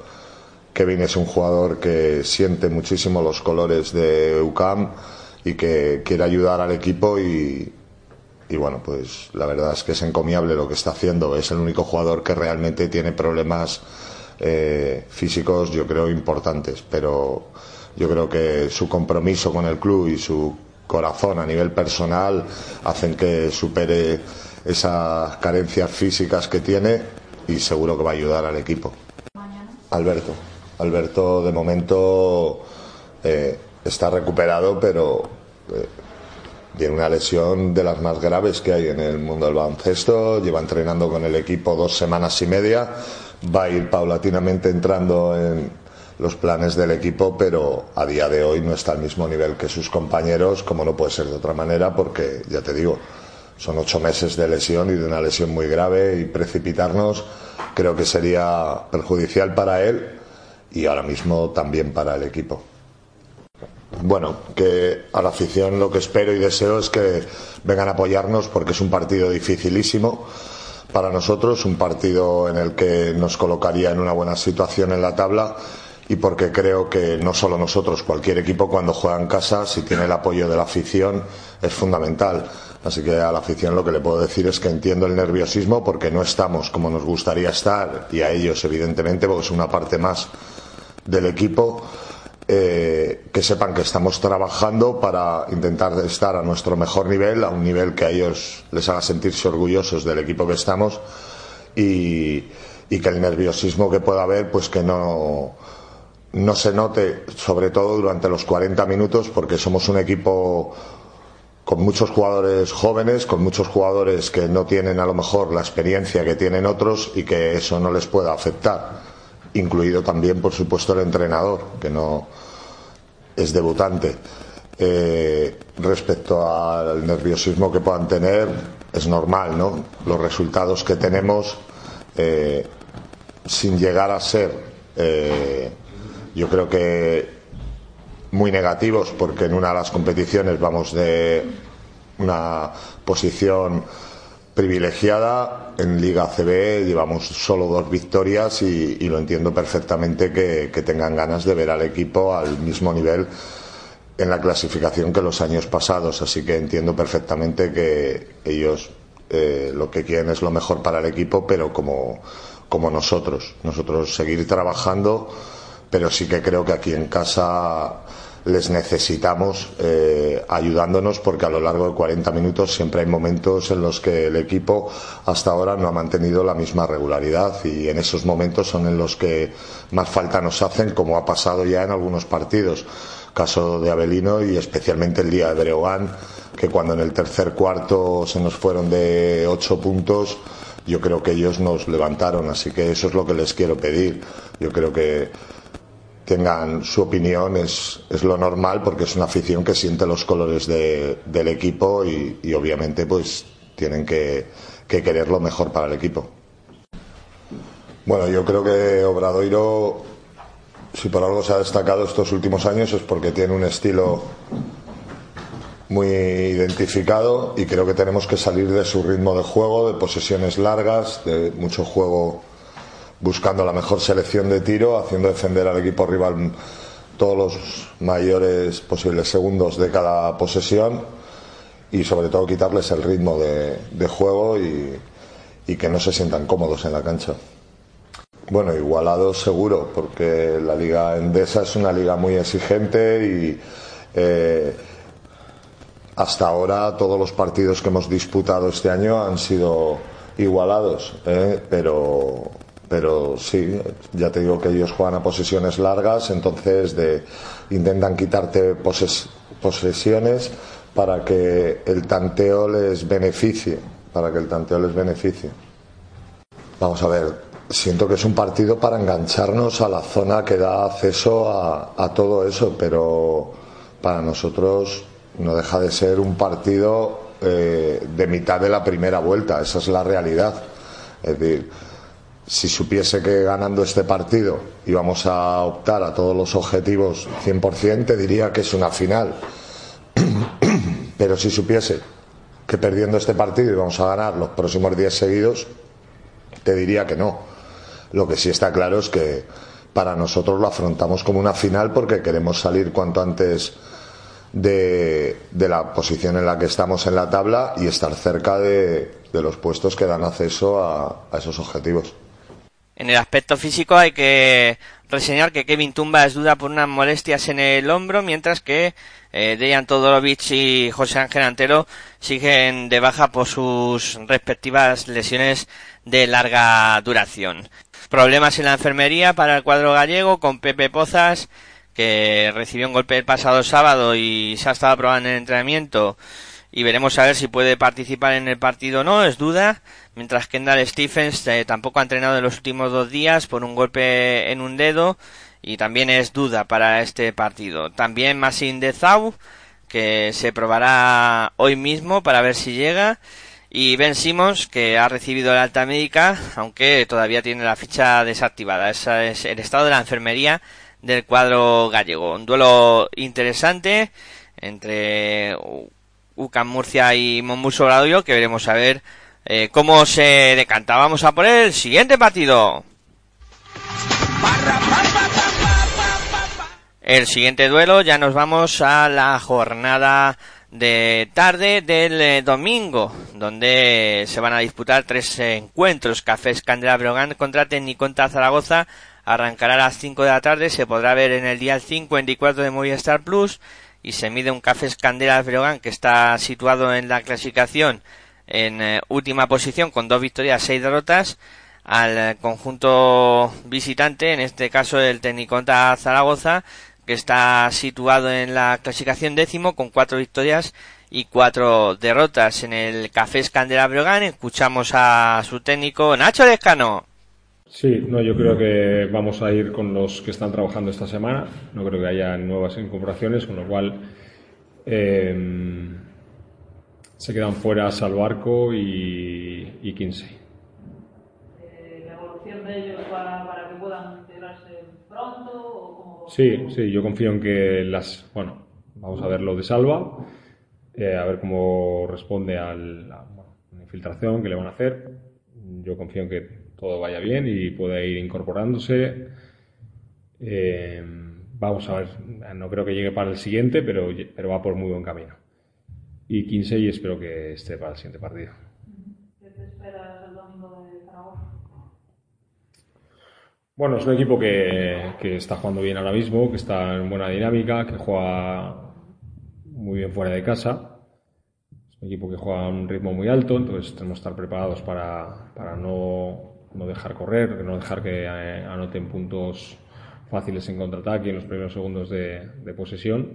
Kevin es un jugador que siente muchísimo los colores de UCAM y que quiere ayudar al equipo y, bueno, pues la verdad es que es encomiable lo que está haciendo. Es el único jugador que realmente tiene problemas eh, físicos, yo creo, importantes, pero yo creo que su compromiso con el club y su corazón a nivel personal hacen que supere esas carencias físicas que tiene y seguro que va a ayudar al equipo. Alberto. Alberto de momento eh, está recuperado, pero eh, tiene una lesión de las más graves que hay en el mundo del baloncesto. Lleva entrenando con el equipo dos semanas y media. Va a ir paulatinamente entrando en, los planes del equipo, pero a día de hoy no está al mismo nivel que sus compañeros, como no puede ser de otra manera, porque ya te digo, son ocho meses de lesión y de una lesión muy grave y precipitarnos creo que sería perjudicial para él y ahora mismo también para el equipo. Bueno, que a la afición lo que espero y deseo es que vengan a apoyarnos porque es un partido dificilísimo para nosotros, un partido en el que nos colocaría en una buena situación en la tabla y porque creo que no solo nosotros, cualquier equipo cuando juega en casa, si tiene el apoyo de la afición, es fundamental. Así que a la afición lo que le puedo decir es que entiendo el nerviosismo porque no estamos como nos gustaría estar y a ellos evidentemente porque es una parte más del equipo. Eh, que sepan que estamos trabajando para intentar estar a nuestro mejor nivel, a un nivel que a ellos les haga sentirse orgullosos del equipo que estamos y, y que el nerviosismo que pueda haber, pues que no, no se note, sobre todo durante los 40 minutos, porque somos un equipo con muchos jugadores jóvenes, con muchos jugadores que no tienen a lo mejor la experiencia que tienen otros y que eso no les pueda afectar, incluido también, por supuesto, el entrenador, que no es debutante. Eh, respecto al nerviosismo que puedan tener, es normal, ¿no? Los resultados que tenemos, eh, sin llegar a ser eh, yo creo que muy negativos porque en una de las competiciones vamos de una posición privilegiada. En Liga CB llevamos solo dos victorias y, lo entiendo perfectamente que, tengan ganas de ver al equipo al mismo nivel en la clasificación que los años pasados. Así que entiendo perfectamente que ellos eh, lo que quieren es lo mejor para el equipo, pero como, como nosotros. Nosotros seguir trabajando pero sí que creo que aquí en casa les necesitamos eh, ayudándonos porque a lo largo de 40 minutos siempre hay momentos en los que el equipo hasta ahora no ha mantenido la misma regularidad y en esos momentos son en los que más falta nos hacen como ha pasado ya en algunos partidos caso de Avelino y especialmente el día de Breogán, que cuando en el tercer cuarto se nos fueron de ocho puntos, yo creo que ellos nos levantaron, así que eso es lo que les quiero pedir. Yo creo que tengan su opinión es, es lo normal porque es una afición que siente los colores de, del equipo y, y, obviamente pues tienen que, que querer lo mejor para el equipo. Bueno, yo creo que Obradoiro, si por algo se ha destacado estos últimos años, es porque tiene un estilo muy identificado y creo que tenemos que salir de su ritmo de juego, de posesiones largas, de mucho juego buscando la mejor selección de tiro, haciendo defender al equipo rival todos los mayores posibles segundos de cada posesión y sobre todo quitarles el ritmo de, juego y, y, que no se sientan cómodos en la cancha. Bueno, igualado seguro, porque la liga endesa es una liga muy exigente y eh, hasta ahora todos los partidos que hemos disputado este año han sido igualados, ¿eh? pero pero sí, ya te digo que ellos juegan a posesiones largas, entonces de, intentan quitarte poses, posesiones para que el tanteo les beneficie, para que el tanteo les beneficie. Vamos a ver, siento que es un partido para engancharnos a la zona que da acceso a, todo eso, pero para nosotros no deja de ser un partido eh, de mitad de la primera vuelta, esa es la realidad. Es decir, si supiese que ganando este partido íbamos a optar a todos los objetivos 100%, te diría que es una final. Pero si supiese que perdiendo este partido íbamos a ganar los próximos 10 seguidos, te diría que no. Lo que sí está claro es que para nosotros lo afrontamos como una final porque queremos salir cuanto antes de, de la posición en la que estamos en la tabla y estar cerca de, de los puestos que dan acceso a, a esos objetivos. En el aspecto físico hay que reseñar que Kevin Tumba es duda por unas molestias en el hombro, mientras que eh, Dejan Todorovic y José Ángel Antero siguen de baja por sus respectivas lesiones de larga duración. Problemas en la enfermería para el cuadro gallego con Pepe Pozas, que recibió un golpe el pasado sábado y se ha estado probando en el entrenamiento y veremos a ver si puede participar en el partido o no, es duda, mientras Kendall Stephens eh, tampoco ha entrenado en los últimos dos días por un golpe en un dedo y también es duda para este partido. También Masin de Zau, que se probará hoy mismo para ver si llega. Y Ben Simmons, que ha recibido la alta médica, aunque todavía tiene la ficha desactivada. Ese es el estado de la enfermería del cuadro gallego. Un duelo interesante entre UCAM Murcia y Monbus Obradoiro, que veremos a ver eh, cómo se decanta. Vamos a por el siguiente partido. El siguiente duelo, ya nos vamos a la jornada de tarde del eh, domingo, donde se van a disputar tres encuentros. Cafés Candela Brogan contra Tecniconta Zaragoza. Arrancará a las 5 de la tarde, se podrá ver en el día 54 de Movistar Plus y se mide un Café Candelas Breogán que está situado en la clasificación en eh, última posición con dos victorias, seis derrotas al conjunto visitante, en este caso el Tecniconta Zaragoza, que está situado en la clasificación décimo con cuatro victorias y cuatro derrotas. En el Café Escandera Breogán escuchamos a su técnico Nacho Descano. Sí, no, yo creo que vamos a ir con los que están trabajando esta semana. No creo que haya nuevas incorporaciones, con lo cual eh, se quedan fuera Salvarco y, y Kinsey. Eh, ¿La evolución de ellos para, para, que puedan integrarse pronto? O cómo... Sí, sí, yo confío en que las. Bueno, vamos a ver lo de Salva, eh, a ver cómo responde a la, infiltración que le van a hacer. Yo confío en que todo vaya bien y pueda ir incorporándose. Eh, vamos a ver, no creo que llegue para el siguiente, pero, pero va por muy buen camino. Y 15 y espero que esté para el siguiente partido. ¿Qué te esperas el domingo de Zaragoza? Bueno, es un equipo que, que, está jugando bien ahora mismo, que está en buena dinámica, que juega muy bien fuera de casa. Es un equipo que juega a un ritmo muy alto, entonces tenemos que estar preparados para, para no no dejar correr, no dejar que eh, anoten puntos fáciles en contraataque en los primeros segundos de, posesión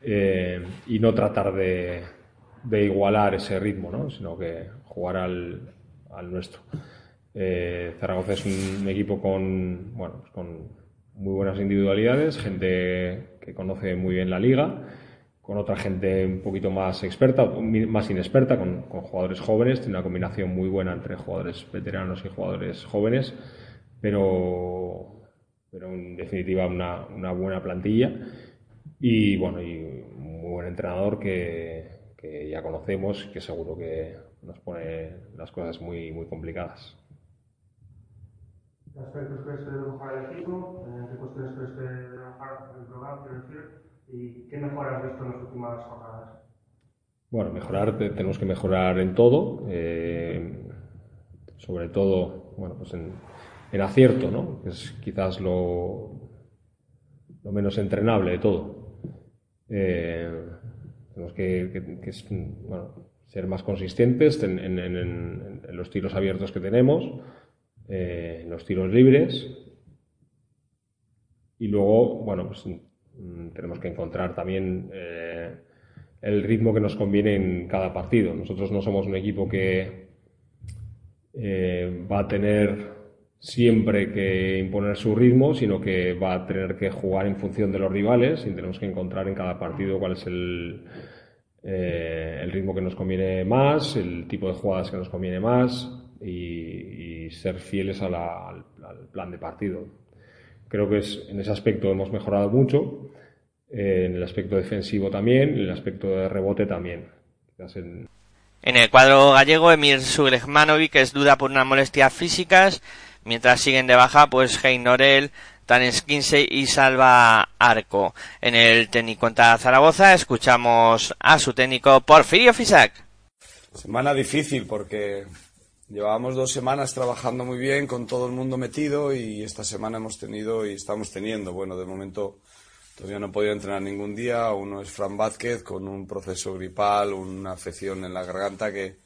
eh, y no tratar de, igualar ese ritmo, ¿no? sino que jugar al, nuestro. Eh, Zaragoza es un equipo con, bueno, pues con muy buenas individualidades, gente que conoce muy bien la liga con otra gente un poquito más experta, más inexperta, con, jugadores jóvenes. Tiene una combinación muy buena entre jugadores veteranos y jugadores jóvenes, pero, pero en definitiva una, una buena plantilla y bueno, y un muy buen entrenador que, que ya conocemos y que seguro que nos pone las cosas muy, muy complicadas. ¿Qué aspectos crees que debe mejorar el equipo? ¿Qué cuestiones crees que debe mejorar el programa? ¿Y qué mejoras has visto en las últimas jornadas? Bueno, mejorar, tenemos que mejorar en todo, eh, sobre todo, bueno, pues en, acierto, ¿no? Que es quizás lo, menos entrenable de todo. Eh, tenemos que, ser más consistentes en, los tiros abiertos que tenemos, eh, en los tiros libres. Y luego, bueno, pues tenemos que encontrar también eh, el ritmo que nos conviene en cada partido. Nosotros no somos un equipo que eh, va a tener siempre que imponer su ritmo, sino que va a tener que jugar en función de los rivales y tenemos que encontrar en cada partido cuál es el, eh, el ritmo que nos conviene más, el tipo de jugadas que nos conviene más y, ser fieles al, al plan de partido. Creo que es, en ese aspecto hemos mejorado mucho, eh, en el aspecto defensivo también, en el aspecto de rebote también. En... el cuadro gallego, Emir Sugrejmanovic es duda por unas molestias físicas, mientras siguen de baja pues Hein Norel, Tanes Kinsey y Salva Arco. En el técnico contra Zaragoza escuchamos a su técnico Porfirio Fisac. Semana difícil porque Llevábamos dos semanas trabajando muy bien, con todo el mundo metido y esta semana hemos tenido y estamos teniendo. Bueno, de momento todavía no he podido entrenar ningún día. Uno es Fran Vázquez con un proceso gripal, una afección en la garganta que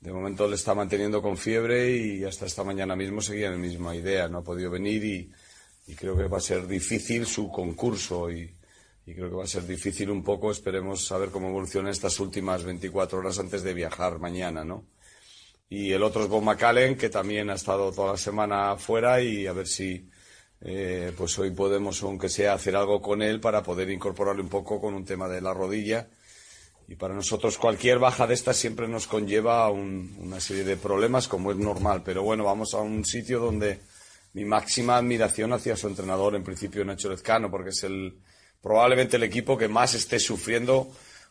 de momento le está manteniendo con fiebre y hasta esta mañana mismo seguía la misma idea. No ha podido venir y, creo que va a ser difícil su concurso y, y creo que va a ser difícil un poco. Esperemos saber cómo evoluciona estas últimas 24 horas antes de viajar mañana, ¿no? Y el otro es Bob McAllen, que también ha estado toda la semana fuera y a ver si eh, pues hoy podemos, aunque sea, hacer algo con él para poder incorporarle un poco con un tema de la rodilla. Y para nosotros cualquier baja de estas siempre nos conlleva una serie de problemas, como es normal. Pero bueno, vamos a un sitio donde mi máxima admiración hacia su entrenador, en principio Nacho Lezcano, porque es el, probablemente el equipo que más esté sufriendo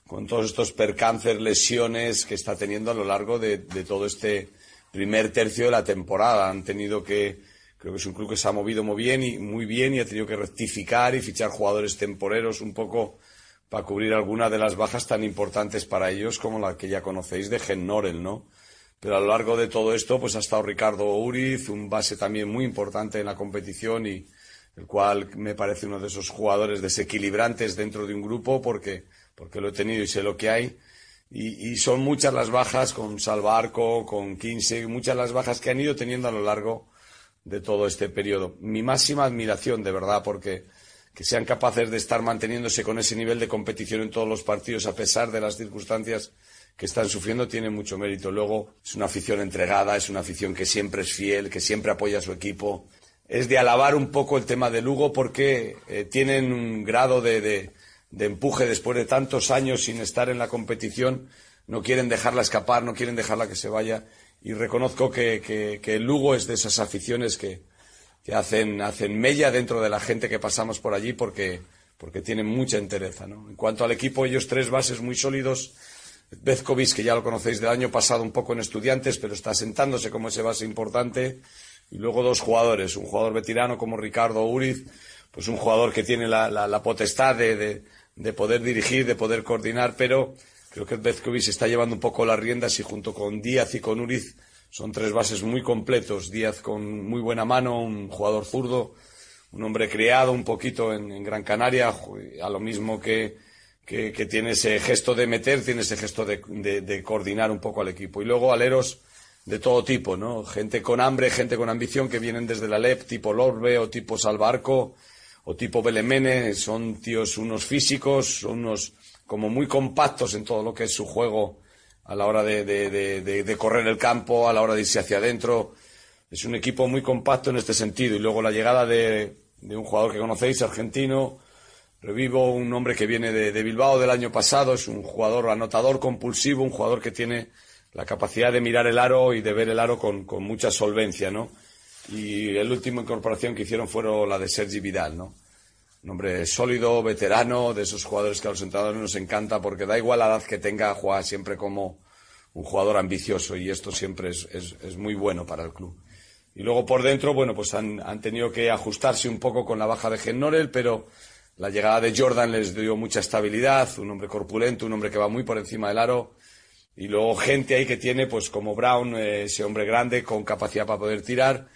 con todos estos percances, lesiones que está teniendo a lo largo de, todo este primer tercio de la temporada. Han tenido que, creo que es un club que se ha movido muy bien y muy bien y ha tenido que rectificar y fichar jugadores temporeros un poco para cubrir algunas de las bajas tan importantes para ellos como la que ya conocéis de Gen Norel, ¿no? Pero a lo largo de todo esto, pues ha estado Ricardo Uriz, un base también muy importante en la competición y el cual me parece uno de esos jugadores desequilibrantes dentro de un grupo porque porque lo he tenido y sé lo que hay. Y, son muchas las bajas con Salvarco, con Kinsey, muchas las bajas que han ido teniendo a lo largo de todo este periodo. Mi máxima admiración, de verdad, porque que sean capaces de estar manteniéndose con ese nivel de competición en todos los partidos, a pesar de las circunstancias que están sufriendo, tiene mucho mérito. Luego, es una afición entregada, es una afición que siempre es fiel, que siempre apoya a su equipo. Es de alabar un poco el tema de Lugo porque eh, tienen un grado de empuje después de tantos años sin estar en la competición, no quieren dejarla escapar, no quieren dejarla que se vaya. Y reconozco que, que, el Lugo es de esas aficiones que, que hacen, hacen mella dentro de la gente que pasamos por allí porque, porque tienen mucha entereza. ¿no? En cuanto al equipo, ellos tres bases muy sólidos. Bezkovic, que ya lo conocéis del año pasado un poco en estudiantes, pero está sentándose como ese base importante. Y luego dos jugadores, un jugador veterano como Ricardo Uriz, pues un jugador que tiene la, la, potestad de de poder dirigir, de poder coordinar, pero creo que Bezkovic está llevando un poco las riendas y junto con Díaz y con Uriz son tres bases muy completos. Díaz con muy buena mano, un jugador zurdo, un hombre creado un poquito en, Gran Canaria, a lo mismo que, que, tiene ese gesto de meter, tiene ese gesto de, de, coordinar un poco al equipo. Y luego Aleros, de todo tipo, ¿no? Gente con hambre, gente con ambición que vienen desde la LEP, tipo Lorbe o tipo Salvarco o tipo Belemene, son tíos unos físicos, son unos como muy compactos en todo lo que es su juego a la hora de, de, de, de, correr el campo, a la hora de irse hacia adentro. Es un equipo muy compacto en este sentido. Y luego la llegada de, un jugador que conocéis, argentino, revivo, un hombre que viene de, Bilbao del año pasado, es un jugador anotador compulsivo, un jugador que tiene la capacidad de mirar el aro y de ver el aro con, con mucha solvencia, ¿no? Y la última incorporación que hicieron fueron la de Sergi Vidal, ¿no? un hombre sólido, veterano, de esos jugadores que a los entrenadores nos encanta, porque da igual la edad que tenga, juega siempre como un jugador ambicioso y esto siempre es, es, muy bueno para el club. Y luego por dentro, bueno, pues han, han tenido que ajustarse un poco con la baja de Gen Norel, pero la llegada de Jordan les dio mucha estabilidad, un hombre corpulento, un hombre que va muy por encima del aro. Y luego gente ahí que tiene, pues como Brown, eh, ese hombre grande con capacidad para poder tirar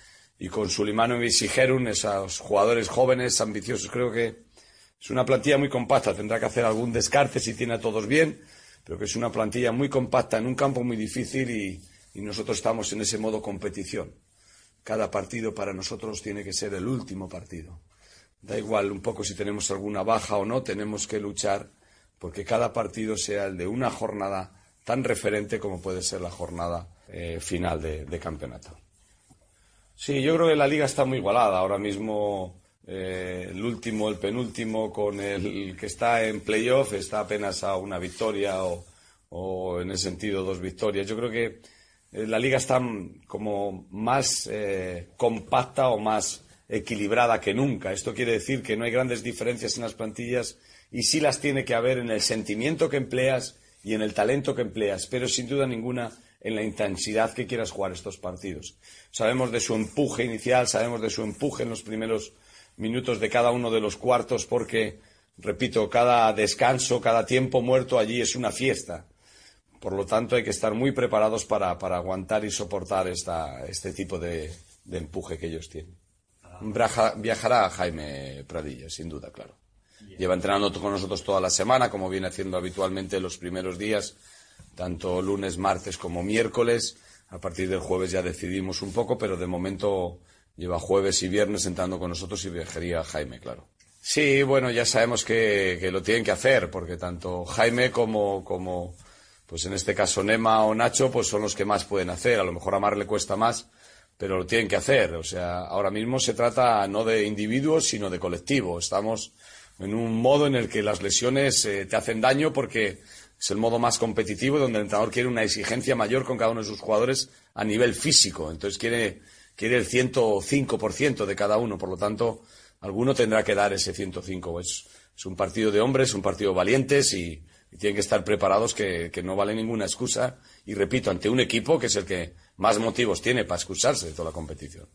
y con Sulimano y Sigerun, esos jugadores jóvenes, ambiciosos. Creo que es una plantilla muy compacta. Tendrá que hacer algún descarte si tiene a todos bien, pero que es una plantilla muy compacta en un campo muy difícil y, nosotros estamos en ese modo competición. Cada partido para nosotros tiene que ser el último partido. Da igual un poco si tenemos alguna baja o no, tenemos que luchar porque cada partido sea el de una jornada tan referente como puede ser la jornada eh, final de campeonato. Sí, yo creo que la liga está muy igualada. Ahora mismo eh, el último, el penúltimo, con el que está en playoff, está apenas a una victoria o, en ese sentido dos victorias. Yo creo que eh, la liga está como más eh, compacta o más equilibrada que nunca. Esto quiere decir que no hay grandes diferencias en las plantillas y sí las tiene que haber en el sentimiento que empleas y en el talento que empleas, pero sin duda ninguna en la intensidad que quieras jugar estos partidos. Sabemos de su empuje inicial, sabemos de su empuje en los primeros minutos de cada uno de los cuartos, porque, repito, cada descanso, cada tiempo muerto allí es una fiesta. Por lo tanto, hay que estar muy preparados para, aguantar y soportar este tipo de, empuje que ellos tienen. viajará Jaime Pradilla, sin duda, claro. Lleva entrenando con nosotros toda la semana, como viene haciendo habitualmente los primeros días tanto lunes, martes como miércoles. A partir del jueves ya decidimos un poco, pero de momento lleva jueves y viernes entrando con nosotros y viajaría Jaime, claro. Sí, bueno, ya sabemos que, que, lo tienen que hacer, porque tanto Jaime como, como, pues en este caso Nema o Nacho, pues son los que más pueden hacer. A lo mejor a Mar le cuesta más, pero lo tienen que hacer. O sea, ahora mismo se trata no de individuos, sino de colectivo. Estamos en un modo en el que las lesiones eh, te hacen daño porque es el modo más competitivo donde el entrenador quiere una exigencia mayor con cada uno de sus jugadores a nivel físico. Entonces quiere, quiere el 105% de cada uno. Por lo tanto, alguno tendrá que dar ese 105. Es, es un partido de hombres, un partido valientes y, tienen que estar preparados que, que, no vale ninguna excusa. Y repito, ante un equipo que es el que más motivos tiene para excusarse de toda la competición.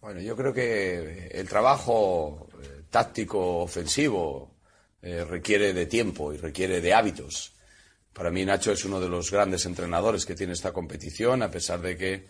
Bueno, yo creo que el trabajo eh, táctico ofensivo eh, requiere de tiempo y requiere de hábitos. Para mí Nacho es uno de los grandes entrenadores que tiene esta competición, a pesar de que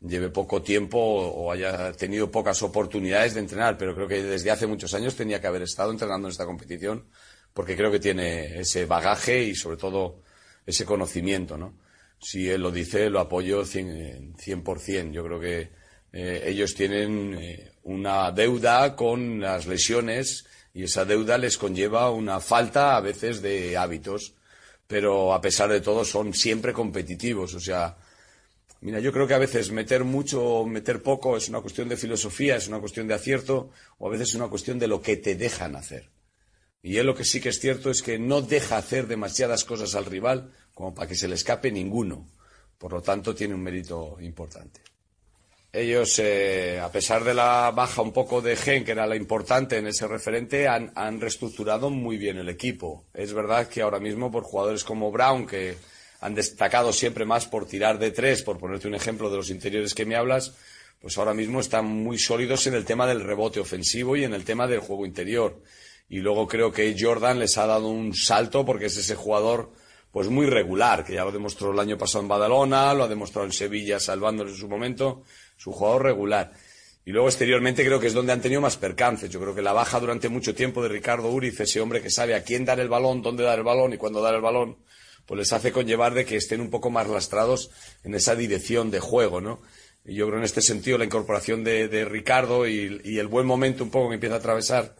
lleve poco tiempo o haya tenido pocas oportunidades de entrenar, pero creo que desde hace muchos años tenía que haber estado entrenando en esta competición porque creo que tiene ese bagaje y sobre todo ese conocimiento, ¿no? Si él lo dice, lo apoyo 100%. 100%. Yo creo que eh, ellos tienen eh, una deuda con las lesiones y esa deuda les conlleva una falta a veces de hábitos, pero a pesar de todo son siempre competitivos. O sea, mira, yo creo que a veces meter mucho o meter poco es una cuestión de filosofía, es una cuestión de acierto o a veces es una cuestión de lo que te dejan hacer. Y él lo que sí que es cierto es que no deja hacer demasiadas cosas al rival como para que se le escape ninguno. Por lo tanto, tiene un mérito importante. Ellos, eh, a pesar de la baja un poco de Gen, que era la importante en ese referente, han, reestructurado muy bien el equipo. Es verdad que ahora mismo por jugadores como Brown, que han destacado siempre más por tirar de tres, por ponerte un ejemplo de los interiores que me hablas, pues ahora mismo están muy sólidos en el tema del rebote ofensivo y en el tema del juego interior. Y luego creo que Jordan les ha dado un salto porque es ese jugador pues muy regular, que ya lo demostró el año pasado en Badalona, lo ha demostrado en Sevilla salvándole en su momento su jugador regular. Y luego exteriormente creo que es donde han tenido más percances. Yo creo que la baja durante mucho tiempo de Ricardo Uriz, ese hombre que sabe a quién dar el balón, dónde dar el balón y cuándo dar el balón, pues les hace conllevar de que estén un poco más lastrados en esa dirección de juego, ¿no? Y yo creo en este sentido la incorporación de, Ricardo y, y, el buen momento un poco que empieza a atravesar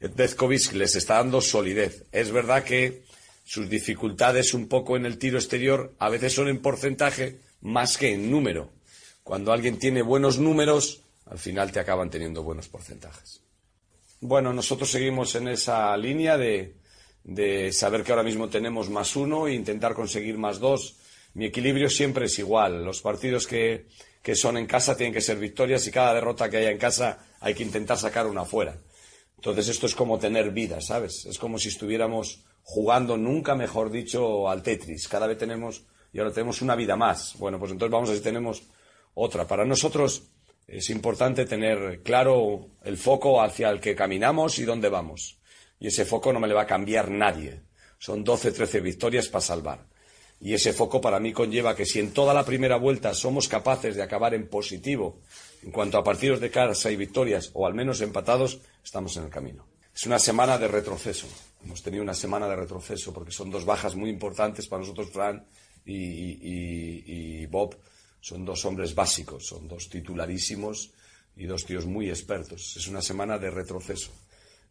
Dezkovic les está dando solidez. Es verdad que sus dificultades un poco en el tiro exterior a veces son en porcentaje más que en número. Cuando alguien tiene buenos números, al final te acaban teniendo buenos porcentajes. Bueno, nosotros seguimos en esa línea de, de saber que ahora mismo tenemos más uno e intentar conseguir más dos. Mi equilibrio siempre es igual. Los partidos que, que son en casa tienen que ser victorias y cada derrota que haya en casa hay que intentar sacar una fuera. Entonces esto es como tener vida, ¿sabes? Es como si estuviéramos jugando, nunca mejor dicho, al Tetris. Cada vez tenemos, y ahora tenemos una vida más. Bueno, pues entonces vamos a ver si tenemos otra. Para nosotros es importante tener claro el foco hacia el que caminamos y dónde vamos. Y ese foco no me le va a cambiar nadie. Son 12, 13 victorias para salvar. Y ese foco para mí conlleva que si en toda la primera vuelta somos capaces de acabar en positivo en cuanto a partidos de casa y victorias, o al menos empatados, estamos en el camino. Es una semana de retroceso. Hemos tenido una semana de retroceso porque son dos bajas muy importantes para nosotros, Fran y, Bob. Son dos hombres básicos, son dos titularísimos y dos tíos muy expertos. Es una semana de retroceso.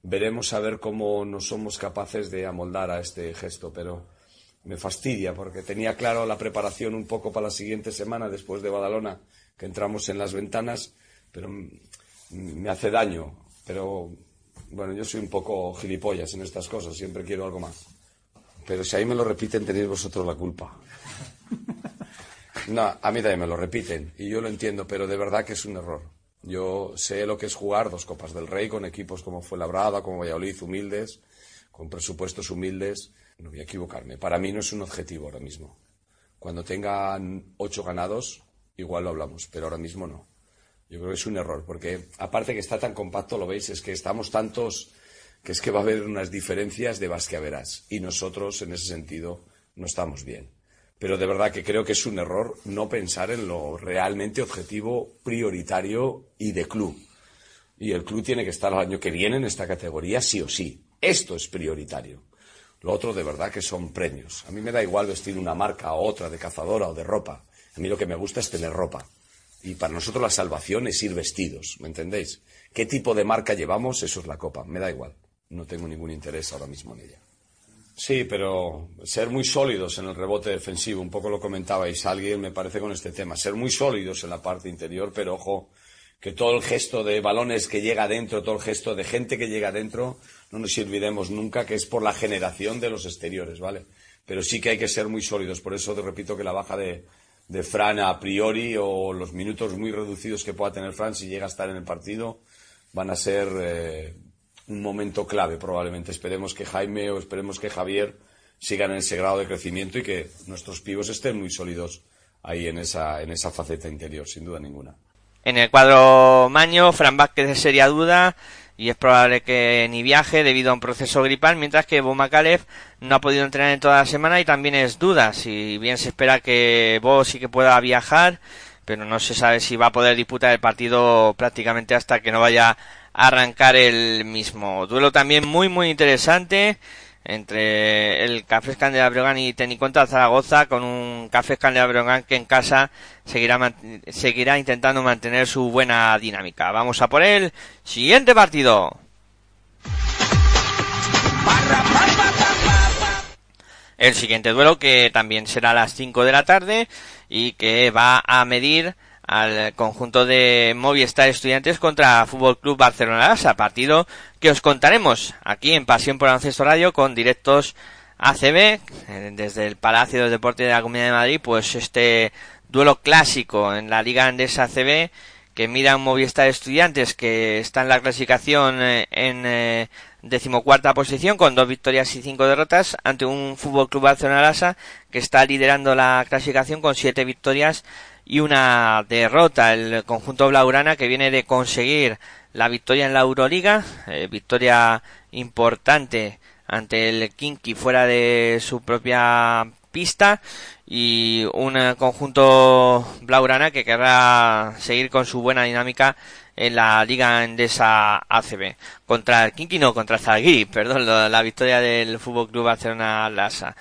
Veremos a ver cómo no somos capaces de amoldar a este gesto, pero me fastidia porque tenía claro la preparación un poco para la siguiente semana después de Badalona, que entramos en las ventanas, pero me hace daño. Pero bueno, yo soy un poco gilipollas en estas cosas, siempre quiero algo más. Pero si ahí me lo repiten, tenéis vosotros la culpa. No, a mí también me lo repiten y yo lo entiendo, pero de verdad que es un error. Yo sé lo que es jugar dos Copas del Rey con equipos como fue Labrada, como Valladolid, humildes, con presupuestos humildes no voy a equivocarme. Para mí no es un objetivo ahora mismo. Cuando tengan ocho ganados, igual lo hablamos, pero ahora mismo no. Yo creo que es un error, porque aparte que está tan compacto, lo veis, es que estamos tantos que es que va a haber unas diferencias de verás. Y nosotros, en ese sentido, no estamos bien. Pero de verdad que creo que es un error no pensar en lo realmente objetivo, prioritario y de club. Y el club tiene que estar el año que viene en esta categoría sí o sí. Esto es prioritario. Lo otro de verdad que son premios. A mí me da igual vestir una marca o otra de cazadora o de ropa. A mí lo que me gusta es tener ropa. Y para nosotros la salvación es ir vestidos, ¿me entendéis? ¿Qué tipo de marca llevamos? Eso es la copa. Me da igual. No tengo ningún interés ahora mismo en ella. Sí, pero ser muy sólidos en el rebote defensivo, un poco lo comentabais alguien, me parece, con este tema. Ser muy sólidos en la parte interior, pero ojo, que todo el gesto de balones que llega adentro, todo el gesto de gente que llega adentro, no nos olvidemos nunca que es por la generación de los exteriores, ¿vale? Pero sí que hay que ser muy sólidos. Por eso te repito que la baja de, de Fran a priori o los minutos muy reducidos que pueda tener Fran si llega a estar en el partido van a ser eh, un momento clave probablemente. Esperemos que Jaime o esperemos que Javier sigan en ese grado de crecimiento y que nuestros pibos estén muy sólidos ahí en esa, en esa faceta interior, sin duda ninguna. En el cuadro Maño, Fran Vázquez sería duda y es probable que ni viaje debido a un proceso gripal, mientras que Bo Macalef no ha podido entrenar en toda la semana y también es duda. Si bien se espera que Bo sí que pueda viajar, pero no se sabe si va a poder disputar el partido prácticamente hasta que no vaya a arrancar el mismo. Duelo también muy muy interesante entre el Café Candela y Teniconta Zaragoza con un Café Candela que en casa seguirá, seguirá intentando mantener su buena dinámica. Vamos a por el siguiente partido. El siguiente duelo que también será a las 5 de la tarde y que va a medir al conjunto de Movistar Estudiantes contra Fútbol Club Barcelona a partido que os contaremos aquí en Pasión por Ancesto Radio con directos ACB eh, desde el Palacio de Deportes de la Comunidad de Madrid, pues este duelo clásico en la Liga Andesa ACB que mira un Movistar Estudiantes que está en la clasificación eh, en eh, decimocuarta posición con dos victorias y cinco derrotas ante un Fútbol Club Barcelona que está liderando la clasificación con siete victorias y una derrota. El conjunto Blaurana que viene de conseguir la victoria en la Euroliga, eh, victoria importante ante el Kinky fuera de su propia pista y un conjunto Blaurana que querrá seguir con su buena dinámica en la Liga Endesa ACB. Contra el Kinky, no, contra el perdón, la victoria del Fútbol Club Barcelona Lasa.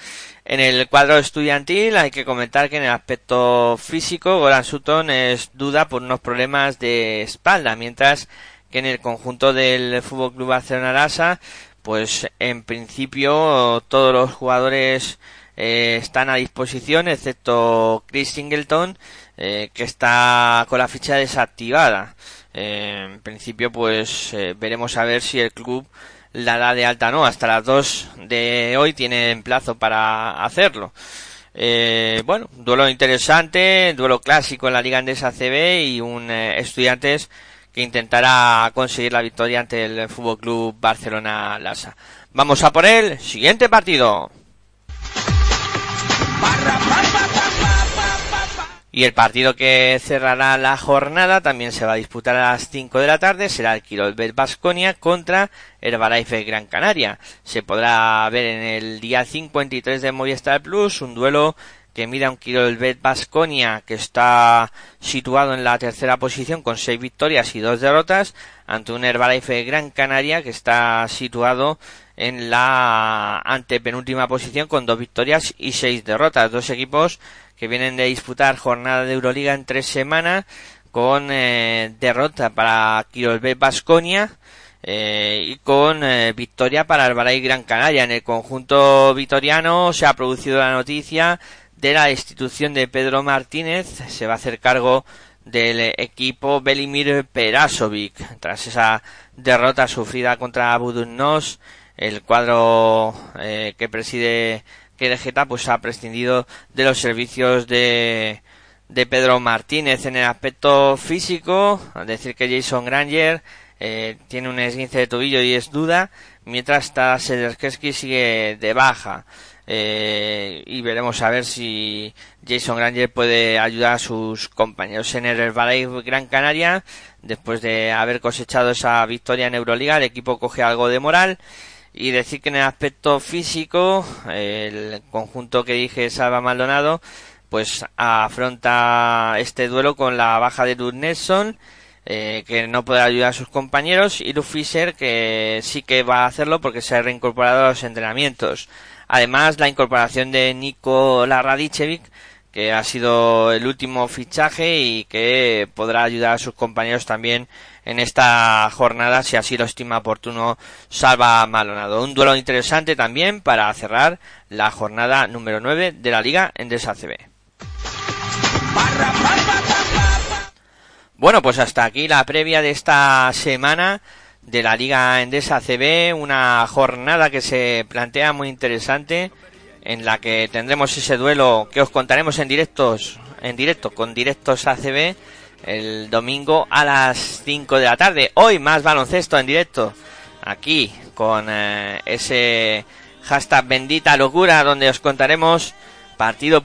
En el cuadro estudiantil hay que comentar que en el aspecto físico Goran Sutton es duda por unos problemas de espalda, mientras que en el conjunto del Fútbol Club Barcelona Lasa, pues en principio todos los jugadores eh, están a disposición, excepto Chris Singleton, eh, que está con la ficha desactivada. Eh, en principio, pues veremos a ver si el club la da de alta no. Hasta las 2 de hoy tienen plazo para hacerlo. bueno, duelo interesante, duelo clásico en la Liga Andesa CB y un Estudiantes que intentará conseguir la victoria ante el Fútbol Club Barcelona Lasa. Vamos a por el siguiente partido. Y el partido que cerrará la jornada también se va a disputar a las 5 de la tarde. Será el Quirolbet Basconia contra Herbalife Gran Canaria. Se podrá ver en el día 53 de Movistar Plus un duelo que mira un Quirolbet Basconia que está situado en la tercera posición con 6 victorias y 2 derrotas ante un Herbalife Gran Canaria que está situado en la antepenúltima posición con 2 victorias y 6 derrotas. Dos equipos que vienen de disputar jornada de Euroliga en tres semanas con eh, derrota para Quirolbet Basconia eh, y con eh, victoria para el Gran Canaria. En el conjunto vitoriano se ha producido la noticia de la destitución de Pedro Martínez. Se va a hacer cargo del equipo Belimir Perasovic tras esa derrota sufrida contra Budunnos. El cuadro que preside que de Geta pues ha prescindido de los servicios de, de Pedro Martínez en el aspecto físico, al decir que Jason Granger eh, tiene un esguince de tobillo y es duda, mientras Sederskeski sigue de baja. Eh, y veremos a ver si Jason Granger puede ayudar a sus compañeros en el Herbalife Gran Canaria. Después de haber cosechado esa victoria en Euroliga, el equipo coge algo de moral y decir que en el aspecto físico, el conjunto que dije Salva Maldonado, pues afronta este duelo con la baja de Doug Nelson, eh, que no podrá ayudar a sus compañeros, y Luke Fisher, que sí que va a hacerlo porque se ha reincorporado a los entrenamientos. Además, la incorporación de Nico Radicevic, que ha sido el último fichaje y que podrá ayudar a sus compañeros también en esta jornada, si así lo estima oportuno Salva Malonado. Un duelo interesante también para cerrar la jornada número 9 de la Liga en CB. Bueno, pues hasta aquí la previa de esta semana de la Liga Endesa CB, una jornada que se plantea muy interesante en la que tendremos ese duelo que os contaremos en directos en directo con directos ACB el domingo a las 5 de la tarde. Hoy más baloncesto en directo aquí con eh, ese hashtag bendita locura donde os contaremos partido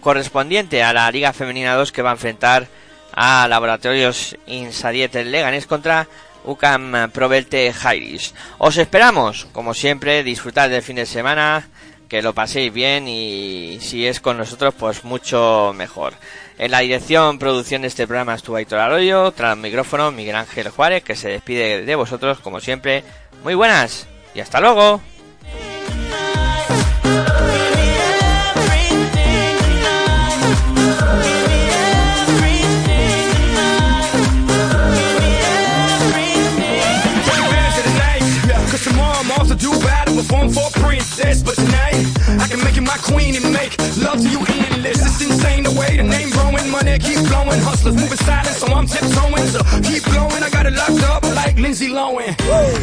correspondiente a la Liga Femenina 2 que va a enfrentar a Laboratorios Insadiet Leganés contra UCAM Provelte Jairis. Os esperamos, como siempre, disfrutar del fin de semana, que lo paséis bien y si es con nosotros, pues mucho mejor. En la dirección, producción de este programa estuvo Aitor Arroyo, tras el micrófono Miguel Ángel Juárez, que se despide de vosotros, como siempre. Muy buenas y hasta luego. Make you my queen and make love to you endless. It's insane the way the name growing, money keep flowing, hustlers moving silent, so I'm tiptoeing. So keep blowing, I got it locked up like Lindsay Lohan.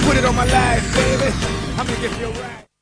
Put it on my life, baby. I'm gonna give you a ride.